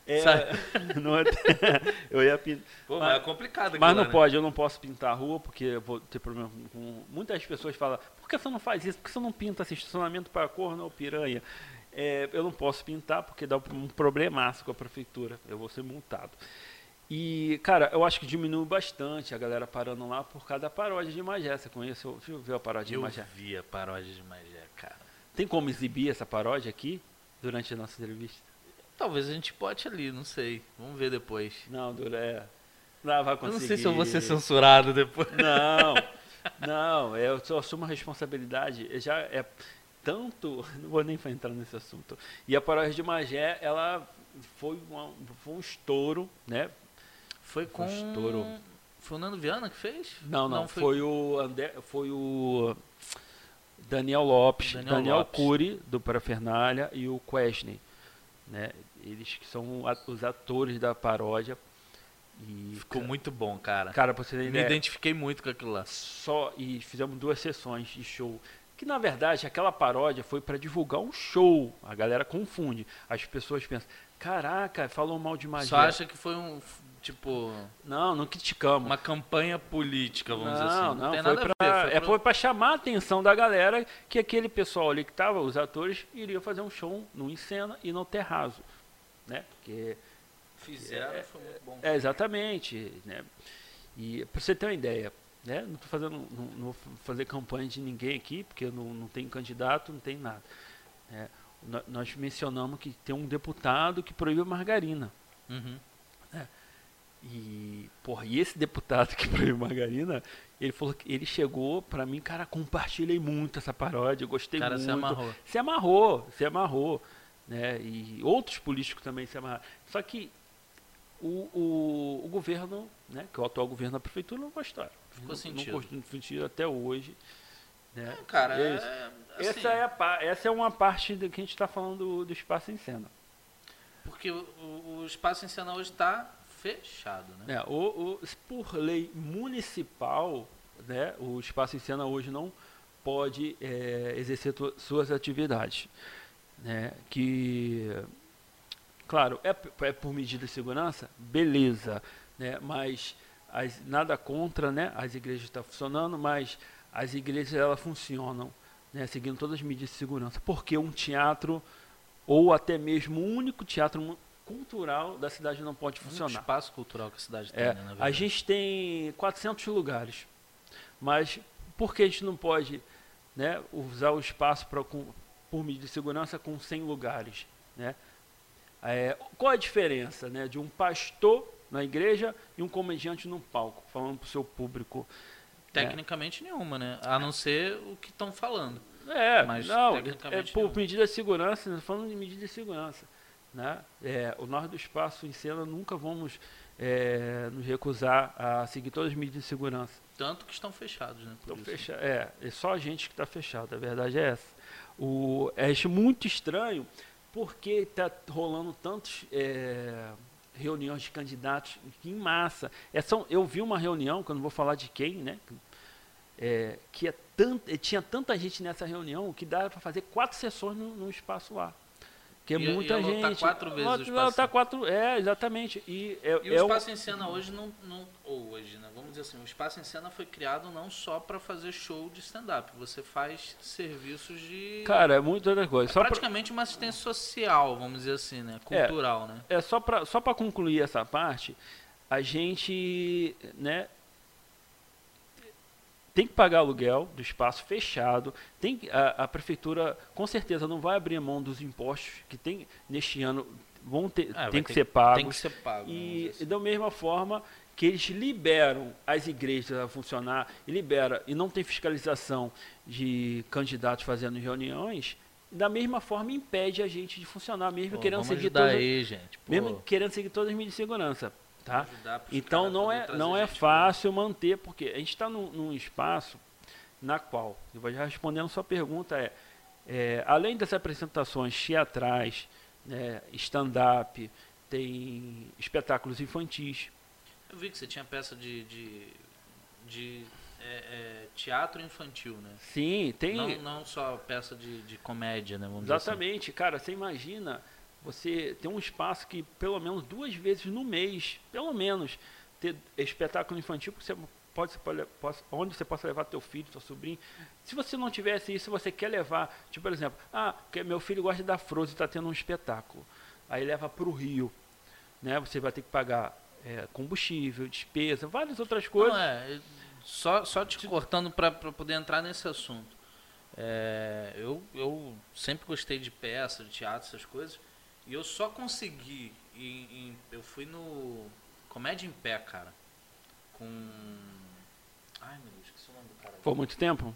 É, Sai. não é- eu ia pintar. Pô, Mas- mas é complicado Mas aquilo não lá, né? pode, eu não posso pintar a rua porque eu vou ter problema com. Muitas pessoas falam, que você não faz isso? Por que você não pinta assim, estacionamento para corno ou piranha? É, eu não posso pintar porque dá um problemaço com a prefeitura. Eu vou ser multado. E, cara, eu acho que diminuiu bastante a galera parando lá por causa da paródia de Magé. Você conhece? Deixa eu ver a paródia de Eu Magé. vi a paródia de Magé, cara. Tem como exibir essa paródia aqui durante a nossa entrevista? Talvez a gente bote ali, não sei. Vamos ver depois. Não, Dura, é. Não vai Eu conseguir. não sei se eu vou ser censurado depois. Não, não, eu só assumo a responsabilidade. Já é tanto. Não vou nem entrar nesse assunto. E a paródia de Magé, ela foi, uma- foi um estouro, né? Foi com. um estouro. Foi o Nando Viana que fez? Não, não, foi... o André, foi o Daniel Lopes, Daniel Daniel, Lopes. Cury, do Parafernália, e o Quesney, né? Eles que são os atores da paródia. E, Ficou muito bom, cara. Cara, pra você ter Me ideia, identifiquei muito com aquilo lá. só e fizemos duas sessões de show. Que na verdade aquela paródia foi para divulgar um show. A galera confunde. As pessoas pensam: caraca, falou mal de magia. Só acha que foi um. Tipo. Não, não criticamos. Uma campanha política, vamos não, dizer assim. não, tem foi nada pra, a ver. é, foi pra chamar a atenção da galera que aquele pessoal ali que tava, os atores, iriam fazer um show no Encena e no Terrazo, né? Porque Fizeram, foi muito bom. É, exatamente. Né? E para você ter uma ideia, né? não estou fazendo, não, não vou fazer campanha de ninguém aqui, porque não, não tem candidato, não tem nada. né? No- Nós mencionamos que tem um deputado que proíbe a margarina. Uhum. E, porra, e esse deputado que proíbe margarina, ele falou que ele chegou para mim, cara, compartilhei muito essa paródia, eu gostei cara muito. se amarrou. Se amarrou, se amarrou. Né? E outros políticos também se amarraram. Só que o, o, o governo, né, que é o atual governo da prefeitura, não gostaram. Ficou não, sentido. Não gostou sentido até hoje. Né? Cara, É isso. é. assim, essa, é a, essa é uma parte do que a gente está falando do, do espaço em cena. Porque o, o- o espaço em cena hoje está fechado, né? É, o, o- por lei municipal, né, o espaço em cena hoje não pode é, exercer tu- suas atividades. Né, que, claro, é, é por medida de segurança, beleza, né, mas as- nada contra, né, as igrejas estão funcionando, mas as igrejas elas funcionam né, seguindo todas as medidas de segurança. Porque um teatro, ou até mesmo o único teatro cultural da cidade não pode funcionar. espaço cultural que a cidade tem, É, né, a gente tem 400 lugares, mas por que a gente não pode né, usar o espaço pra, com, por medida de segurança com 100 lugares? Né? É, qual a diferença né, de um pastor na igreja e um comediante num palco, falando para o seu público? Tecnicamente nenhuma, né? A não ser o que estão falando. É, Mas, não, é tecnicamente, por não. medida de segurança, nós falando de medida de segurança. Né? É, o nós do espaço em cena nunca vamos é, nos recusar a seguir todas as medidas de segurança. Tanto que estão fechados, né? isso. fecha, é, é só a gente que está fechado, a verdade é essa. O, é muito estranho porque está rolando tantas reuniões de candidatos em massa. É, eu vi uma reunião, que eu não vou falar de quem, né? É, que é tinha tanta gente nessa reunião que dava para fazer quatro sessões no espaço lá. Que é Ia- muita lotar gente. quatro vezes o Lot- espaço. lotar quatro, é, exatamente. E, é, E o é um- Espaço em Cena hoje não, não. Ou hoje, né? Vamos dizer assim, o Espaço em Cena foi criado não só para fazer show de stand-up. Você faz serviços de. Cara, é muito outra coisa. é Só pra- praticamente uma assistência social, vamos dizer assim, né? Cultural, né? É só para só para concluir essa parte, a gente, né, tem que pagar aluguel do espaço fechado. Tem a, a prefeitura com certeza não vai abrir mão dos impostos que tem neste ano vão ter É, vai tem que ter- ser pagos. Tem que ser pago. vamos E, e assim. da mesma forma que eles liberam as igrejas a funcionar e libera e não tem fiscalização de candidatos fazendo reuniões, da mesma forma impede a gente de funcionar, mesmo Pô, querendo seguir todas, aí, gente. Pô, mesmo querendo seguir todas as medidas de segurança, tá? Então caras não é não é fácil manter, porque a gente está num, num espaço na qual, eu vou já respondendo sua pergunta é, é, além das apresentações teatrais, né, stand-up, tem espetáculos infantis, Eu vi que você tinha peça de, de, de é, é, teatro infantil, né? sim, tem Não, não só peça de, de comédia, né? Vamos assim. Exatamente, cara, você imagina você ter um espaço que pelo menos duas vezes no mês, pelo menos, ter espetáculo infantil, porque você pode, você pode- onde você possa levar teu filho, teu sobrinho. Se você não tivesse isso, você quer levar, tipo, por exemplo, ah, meu filho gosta da Frozen e está tendo um espetáculo. Aí leva para o Rio, né? Você vai ter que pagar é, combustível, despesa, várias outras coisas. Não, é, só, só te cortando para poder entrar nesse assunto. É, eu, eu sempre gostei de peça, de teatro, essas coisas. E eu só consegui. Em, em- eu fui no Comédia em Pé, cara. Com. Ai meu Deus, esqueci o nome do cara. Por muito tempo?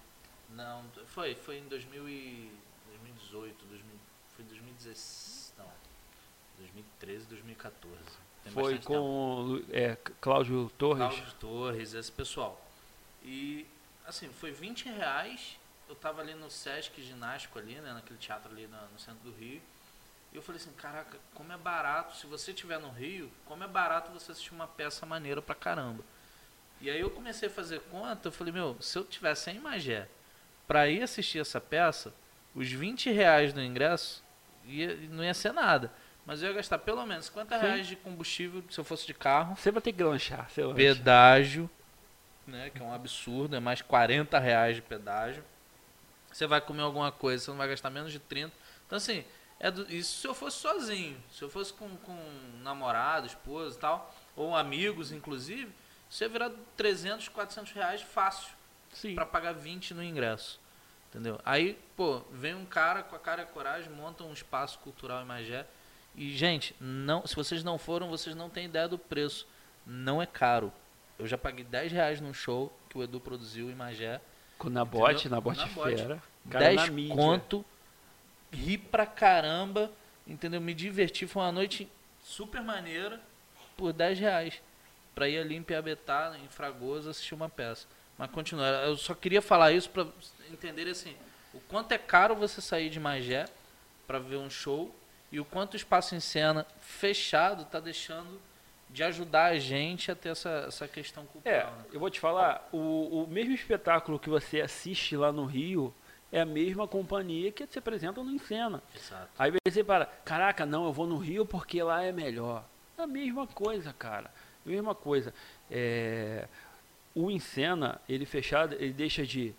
Não, foi, foi em 2000 e 2018, 2000, foi em 2016, não, 2013, 2014. Tem Foi tempo. com é, Cláudio Torres. Cláudio Torres, esse pessoal. E, assim, foi 20 reais. Eu tava ali no Sesc Ginástico ali, né? Naquele teatro ali na- no centro do Rio. E eu falei assim, caraca, como é barato, se você estiver no Rio, como é barato você assistir uma peça maneira pra caramba. E aí eu comecei a fazer conta, eu falei, meu, se eu tivesse em Magé pra ir assistir essa peça, os 20 reais do ingresso ia, não ia ser nada. Mas eu ia gastar pelo menos 50 Sim. reais de combustível se eu fosse de carro Você vai ter que lanchar, seu pedágio, né, que é um absurdo, é mais 40 reais de pedágio. Você vai comer alguma coisa, você não vai gastar menos de 30. Então, assim, é do- isso se eu fosse sozinho. Se eu fosse com, com namorado, esposa e tal, ou amigos, inclusive, você ia virar 300, 400 reais fácil Sim. para pagar 20 no ingresso. Entendeu? Aí, pô, vem um cara com a cara e a coragem, monta um espaço cultural em Magé. E, gente, não, se vocês não foram, vocês não têm ideia do preço. Não é caro. Eu já paguei 10 reais num show que o Edu produziu em Magé. Com na bote, na bote. Cara, 10 na mídia. conto, ri pra caramba, entendeu? Me diverti, foi uma noite super maneira por 10 reais. Pra ir ali em Piabetá, em Fragoso, assistir uma peça. Mas continua, eu só queria falar isso pra entender assim, o quanto é caro você sair de Magé pra ver um show e o quanto o espaço em cena fechado tá deixando de ajudar a gente a ter essa, essa questão É, cultural. né? eu vou te falar, o, o mesmo espetáculo que você assiste lá no Rio é a mesma companhia que se apresenta no Encena. Exato. Aí você para, caraca, não, eu vou no Rio porque lá é melhor. É a mesma coisa, cara. A mesma coisa. É, o Encena, ele fechado, ele deixa de.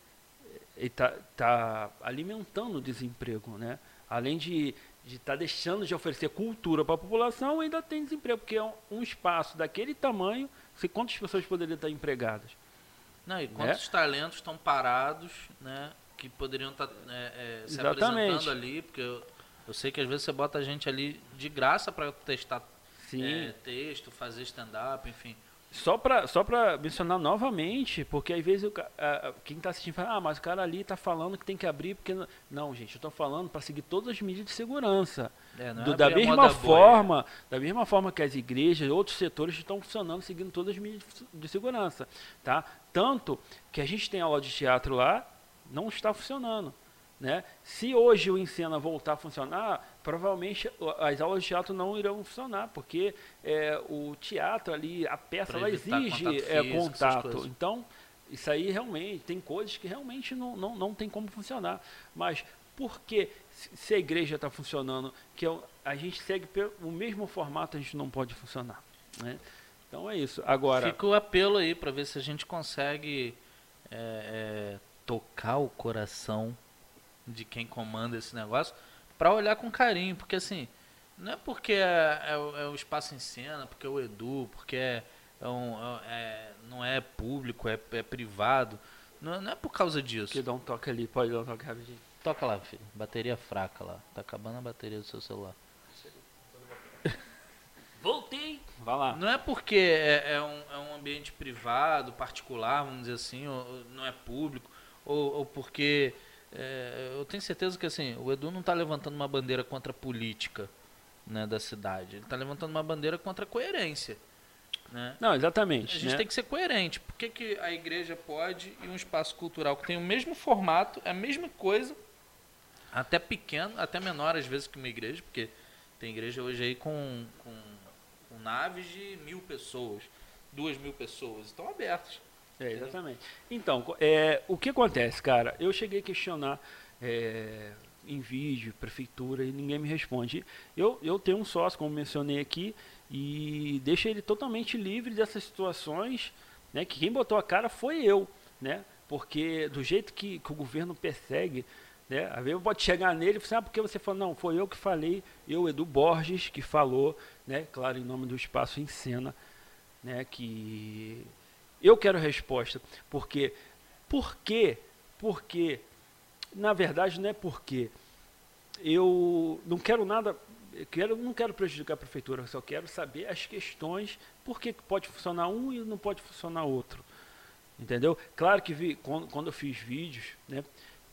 Ele tá, tá alimentando o desemprego, né? Além de estar deixando de oferecer cultura para a população, ainda tem desemprego, porque é um, um espaço daquele tamanho, se quantas pessoas poderiam estar empregadas? Não, e quantos talentos estão parados, né? Que poderiam estar é, é, se apresentando ali, porque eu, eu sei que às vezes você bota a gente ali de graça para testar é, texto, fazer stand-up, enfim. Só para só pra mencionar novamente, porque às vezes o a- quem está assistindo fala, ah, mas o cara ali está falando que tem que abrir, porque. Não, não gente, eu estou falando para seguir todas as medidas de segurança. É, é Do- da mesma moda boa, forma, da mesma forma que as igrejas, outros setores estão funcionando seguindo todas as medidas de segurança, tá? Tanto que a gente tem aula de teatro lá, não está funcionando, né? Se hoje o Encena voltar a funcionar, provavelmente as aulas de teatro não irão funcionar, porque é, o teatro ali, a peça, Pra ela exige contato é, físico, essas contato. Então, isso aí realmente, tem coisas que realmente não, não, não tem como funcionar. Mas por que, se a igreja está funcionando, que é a gente segue o mesmo formato, a gente não pode funcionar? Né? Então é isso. Agora, Fica o apelo aí para ver se a gente consegue é, é, tocar o coração de quem comanda esse negócio para olhar com carinho, porque assim, não é porque é, é o- é o espaço em cena, porque é o Edu, porque é, é um- é- não é público, é, é privado, não, é- não é por causa disso. que dá um toque ali, pode dar um toque rapidinho. Toca lá, filho, bateria fraca lá, tá acabando a bateria do seu celular. Voltei! Vai lá. Não é porque é, é um, é um ambiente privado, particular, vamos dizer assim, ou não é público, ou, ou porque é, eu tenho certeza que assim, o Edu não está levantando uma bandeira contra a política né, da cidade. Ele está levantando uma bandeira contra a coerência. Né? Não, exatamente. A gente né? tem que ser coerente. Por que, que a igreja pode e um espaço cultural que tem o mesmo formato, a mesma coisa, até pequeno, até menor às vezes que uma igreja, porque tem igreja hoje aí com, com, com naves de mil pessoas, duas mil pessoas, estão abertas. É, exatamente. Então, é, o que acontece, cara? Eu cheguei a questionar é, em vídeo, prefeitura, e ninguém me responde. Eu, eu tenho um sócio, como mencionei aqui, e deixo ele totalmente livre dessas situações, né? Que quem botou a cara foi eu, né? Porque do jeito que, que o governo persegue, né? Às vezes pode chegar nele e falar, assim, ah, porque você falou, não, foi eu que falei, eu, Edu Borges, que falou, né? Claro, em nome do Espaço em Cena, né? Que eu quero resposta. Porque, por quê? Porque, na verdade, não é porque eu não quero nada, quero, não quero prejudicar a prefeitura, eu só quero saber as questões, por que pode funcionar um e não pode funcionar outro. Entendeu? Claro que vi, quando, quando eu fiz vídeos, né,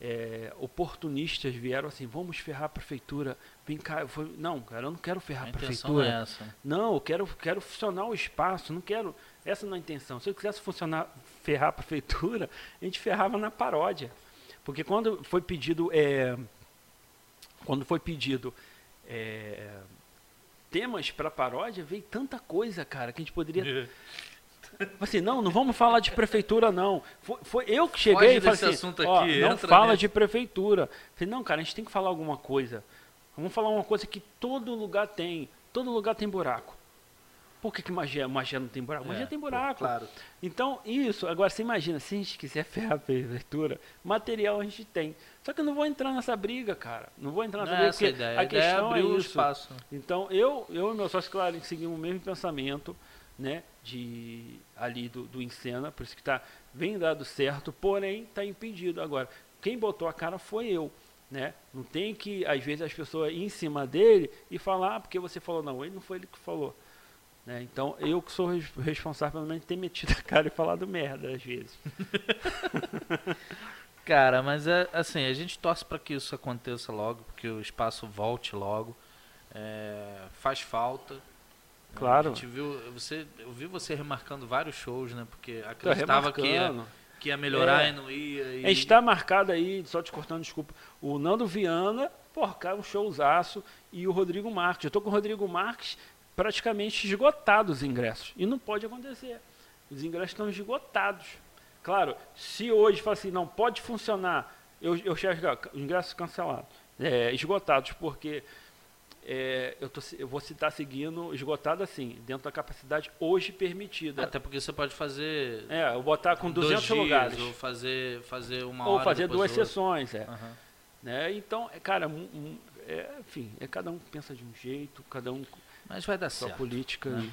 é, oportunistas vieram assim, vamos ferrar a prefeitura. Vem cá, eu falei, não, cara, eu não quero ferrar a, a prefeitura. É. Não, eu quero, quero funcionar o espaço, não quero. Essa não é a intenção. Se eu quisesse funcionar, ferrar a prefeitura, a gente ferrava na paródia. Porque quando foi pedido. É, quando foi pedido é, temas para paródia, veio tanta coisa, cara, que a gente poderia. Assim, não, não vamos falar de prefeitura, não. Foi, foi eu que cheguei Foge e falei assim, ó, não fala nele. de prefeitura. Falei, não, cara, a gente tem que falar alguma coisa. Vamos falar uma coisa que todo lugar tem. Todo lugar tem buraco. Por que, que magia, magia não tem buraco? Magia é, tem buraco. Pô, claro. Então, isso, agora você imagina, se a gente quiser ferrar a prefeitura, material a gente tem. Só que eu não vou entrar nessa briga, cara. Não vou entrar nessa não briga, é porque ideia. a, a questão é, é isso. espaço. Então, eu, eu e meu sócio, claro, seguimos o mesmo pensamento, né, de ali do, do Encena, por isso que tá bem dado certo, porém está impedido. Agora, quem botou a cara foi eu. Né? Não tem que, às vezes, as pessoas ir em cima dele e falar, ah, porque você falou, não, ele não foi ele que falou. Né? Então, eu que sou responsável pelo menos ter metido a cara e falado merda às vezes. cara, mas é assim, a gente torce para que isso aconteça logo, que o espaço volte logo. É, faz falta. Né? Claro. A gente viu, você, eu vi você remarcando vários shows, né? Porque acreditava que ia, que ia melhorar é, e não ia. E... Está marcado aí, só te cortando, desculpa, o Nando Viana, porra, cara, um showzaço, e o Rodrigo Marques. Eu tô com o Rodrigo Marques praticamente esgotados os ingressos. E não pode acontecer. Os ingressos estão esgotados. Claro, se hoje fala assim, não pode funcionar, eu, eu chego, ingressos cancelados, é, esgotados, porque é, eu, tô, eu, vou estar seguindo esgotado assim, dentro da capacidade hoje permitida. Até porque você pode fazer. É, eu botar com 200 dias, lugares. Ou fazer, fazer uma. Ou fazer duas sessões, é. Uhum. Né? Então, é, cara, um, um, é, enfim, é, cada um pensa de um jeito, cada um mas vai dar sua certo. política. Né?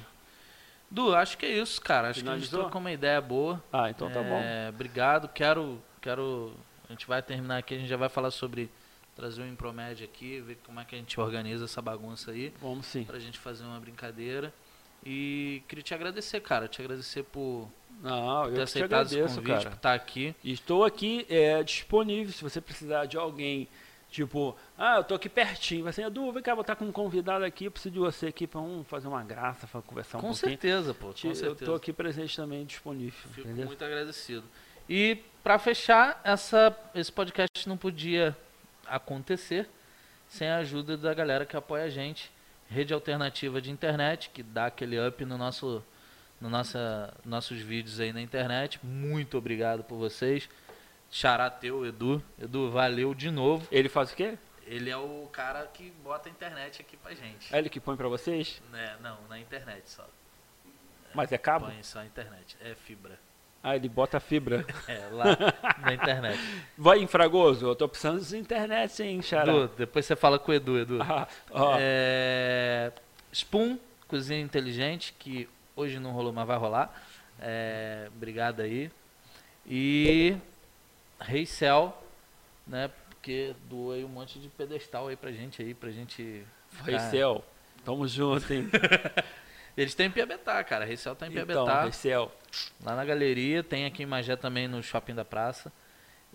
Du, acho que é isso, cara. Acho Finalizou? que a gente trocou uma ideia boa. Ah, então tá bom. É, obrigado. Quero, quero. A gente vai terminar aqui, a gente já vai falar sobre trazer um Impromed aqui, ver como é que a gente organiza essa bagunça aí. Vamos sim. Pra gente fazer uma brincadeira. E queria te agradecer, cara. Te agradecer por Não, ter eu aceitado te agradeço, esse convite, cara. por estar aqui. Estou aqui é, disponível se você precisar de alguém Tipo, ah, eu tô aqui pertinho. Vai ser, Edu, vem cá, vou estar com um convidado aqui, eu preciso de você aqui para um, fazer uma graça, para conversar um com pouquinho. Certeza, pô, com certeza, Eu tô aqui presente também, disponível. Fico entendeu? muito agradecido. E para fechar, essa, esse podcast não podia acontecer sem a ajuda da galera que apoia a gente. Rede alternativa de internet, que dá aquele up no nosso, no nossa, nossos vídeos aí na internet. Muito obrigado por vocês. Xará teu, Edu. Edu, valeu de novo. Ele faz o quê? Ele é o cara que bota a internet aqui pra gente. É ele que põe pra vocês? É, não, na internet só. Mas é cabo? Põe só a internet, é fibra. Ah, ele bota fibra. É, lá na internet. Vai em Fragoso, eu tô precisando de internet, sim, Xará. Edu, depois você fala com o Edu, Edu. Ah, ó. É, Spoon, cozinha inteligente, que hoje não rolou, mas vai rolar. É, obrigado aí. E Reicel, né? Porque aí um monte de pedestal aí pra gente aí, pra gente. Reicel, tamo junto, hein? Eles têm em Piabetá, cara. Reicel tá em Piabetá. Então, Reicel. Lá na galeria, tem aqui em Magé também no Shopping da Praça.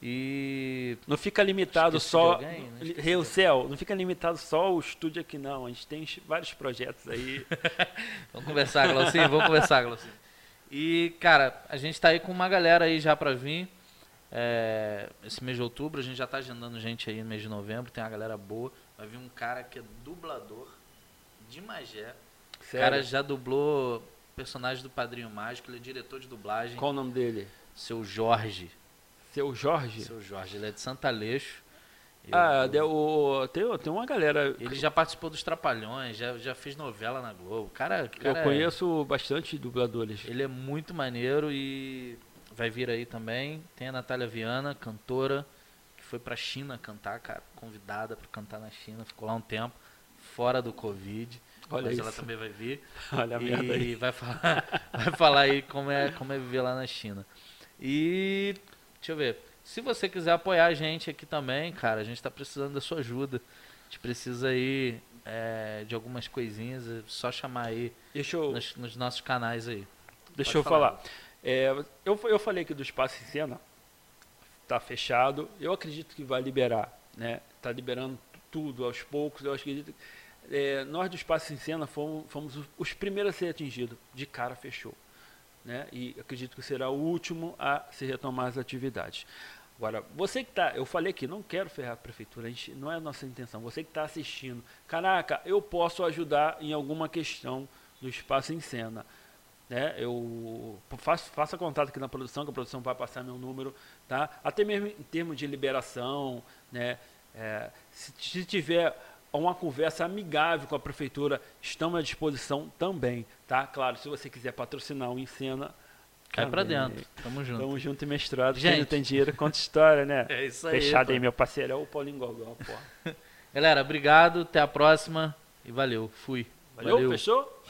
E Não fica limitado Esqueci só. de alguém? Não Rei fica limitado só o estúdio aqui, não. A gente tem vários projetos aí. Vamos conversar, Glaucinho, vamos conversar, Glaucinho. E, cara, a gente tá aí com uma galera aí já pra vir. É, esse mês de outubro, a gente já tá agendando gente aí no mês de novembro, tem uma galera boa. Vai vir um cara que é dublador de Magé. O cara já dublou personagem do Padrinho Mágico, ele é diretor de dublagem. Qual o nome dele? Seu Jorge. Seu Jorge? Seu Jorge, ele é de Santa Aleixo. Ah, Eu- o- tem, tem uma galera. Ele já participou dos Trapalhões, já, já fez novela na Globo. Cara, cara eu é- conheço bastante dubladores. Ele é muito maneiro e vai vir aí também. Tem a Natália Viana, cantora, que foi pra China cantar, cara, convidada pra cantar na China, ficou lá um tempo, fora do Covid. Olha mas isso. ela também vai vir. Olha a merda aí. e vai falar, vai falar aí como é, como é viver lá na China. E deixa eu ver. Se você quiser apoiar a gente aqui também, cara, a gente tá precisando da sua ajuda. A gente precisa aí é, de algumas coisinhas, é só chamar aí eu, nos, nos nossos canais aí. deixa pode eu falar. falar. É, eu, eu falei que do espaço em cena tá fechado. Eu acredito que vai liberar, né? Tá liberando tudo aos poucos. Eu acredito. É, nós do espaço em cena fomos, fomos os- os primeiros a ser atingidos. De cara fechou, né? E acredito que será o último a se retomar as atividades. Agora, você que está, eu falei aqui, não quero ferrar a prefeitura, a gente, não é a nossa intenção. Você que está assistindo, caraca, eu posso ajudar em alguma questão do espaço em cena. Né? Eu faço, faça contato aqui na produção, que a produção vai passar meu número, tá? Até mesmo em termos de liberação, né? É, se, se tiver uma conversa amigável com a prefeitura, estamos à disposição também, tá? Claro, se você quiser patrocinar o Encena, Cai pra também. dentro. Tamo junto. Tamo junto e mestrado. Gente. Quem não tem dinheiro, conta história, né? É isso aí. Fechado pô. aí, meu parceiro. É o Paulinho Gogol, pô. Galera, obrigado. Até a próxima. E valeu. Fui. Valeu, fechou?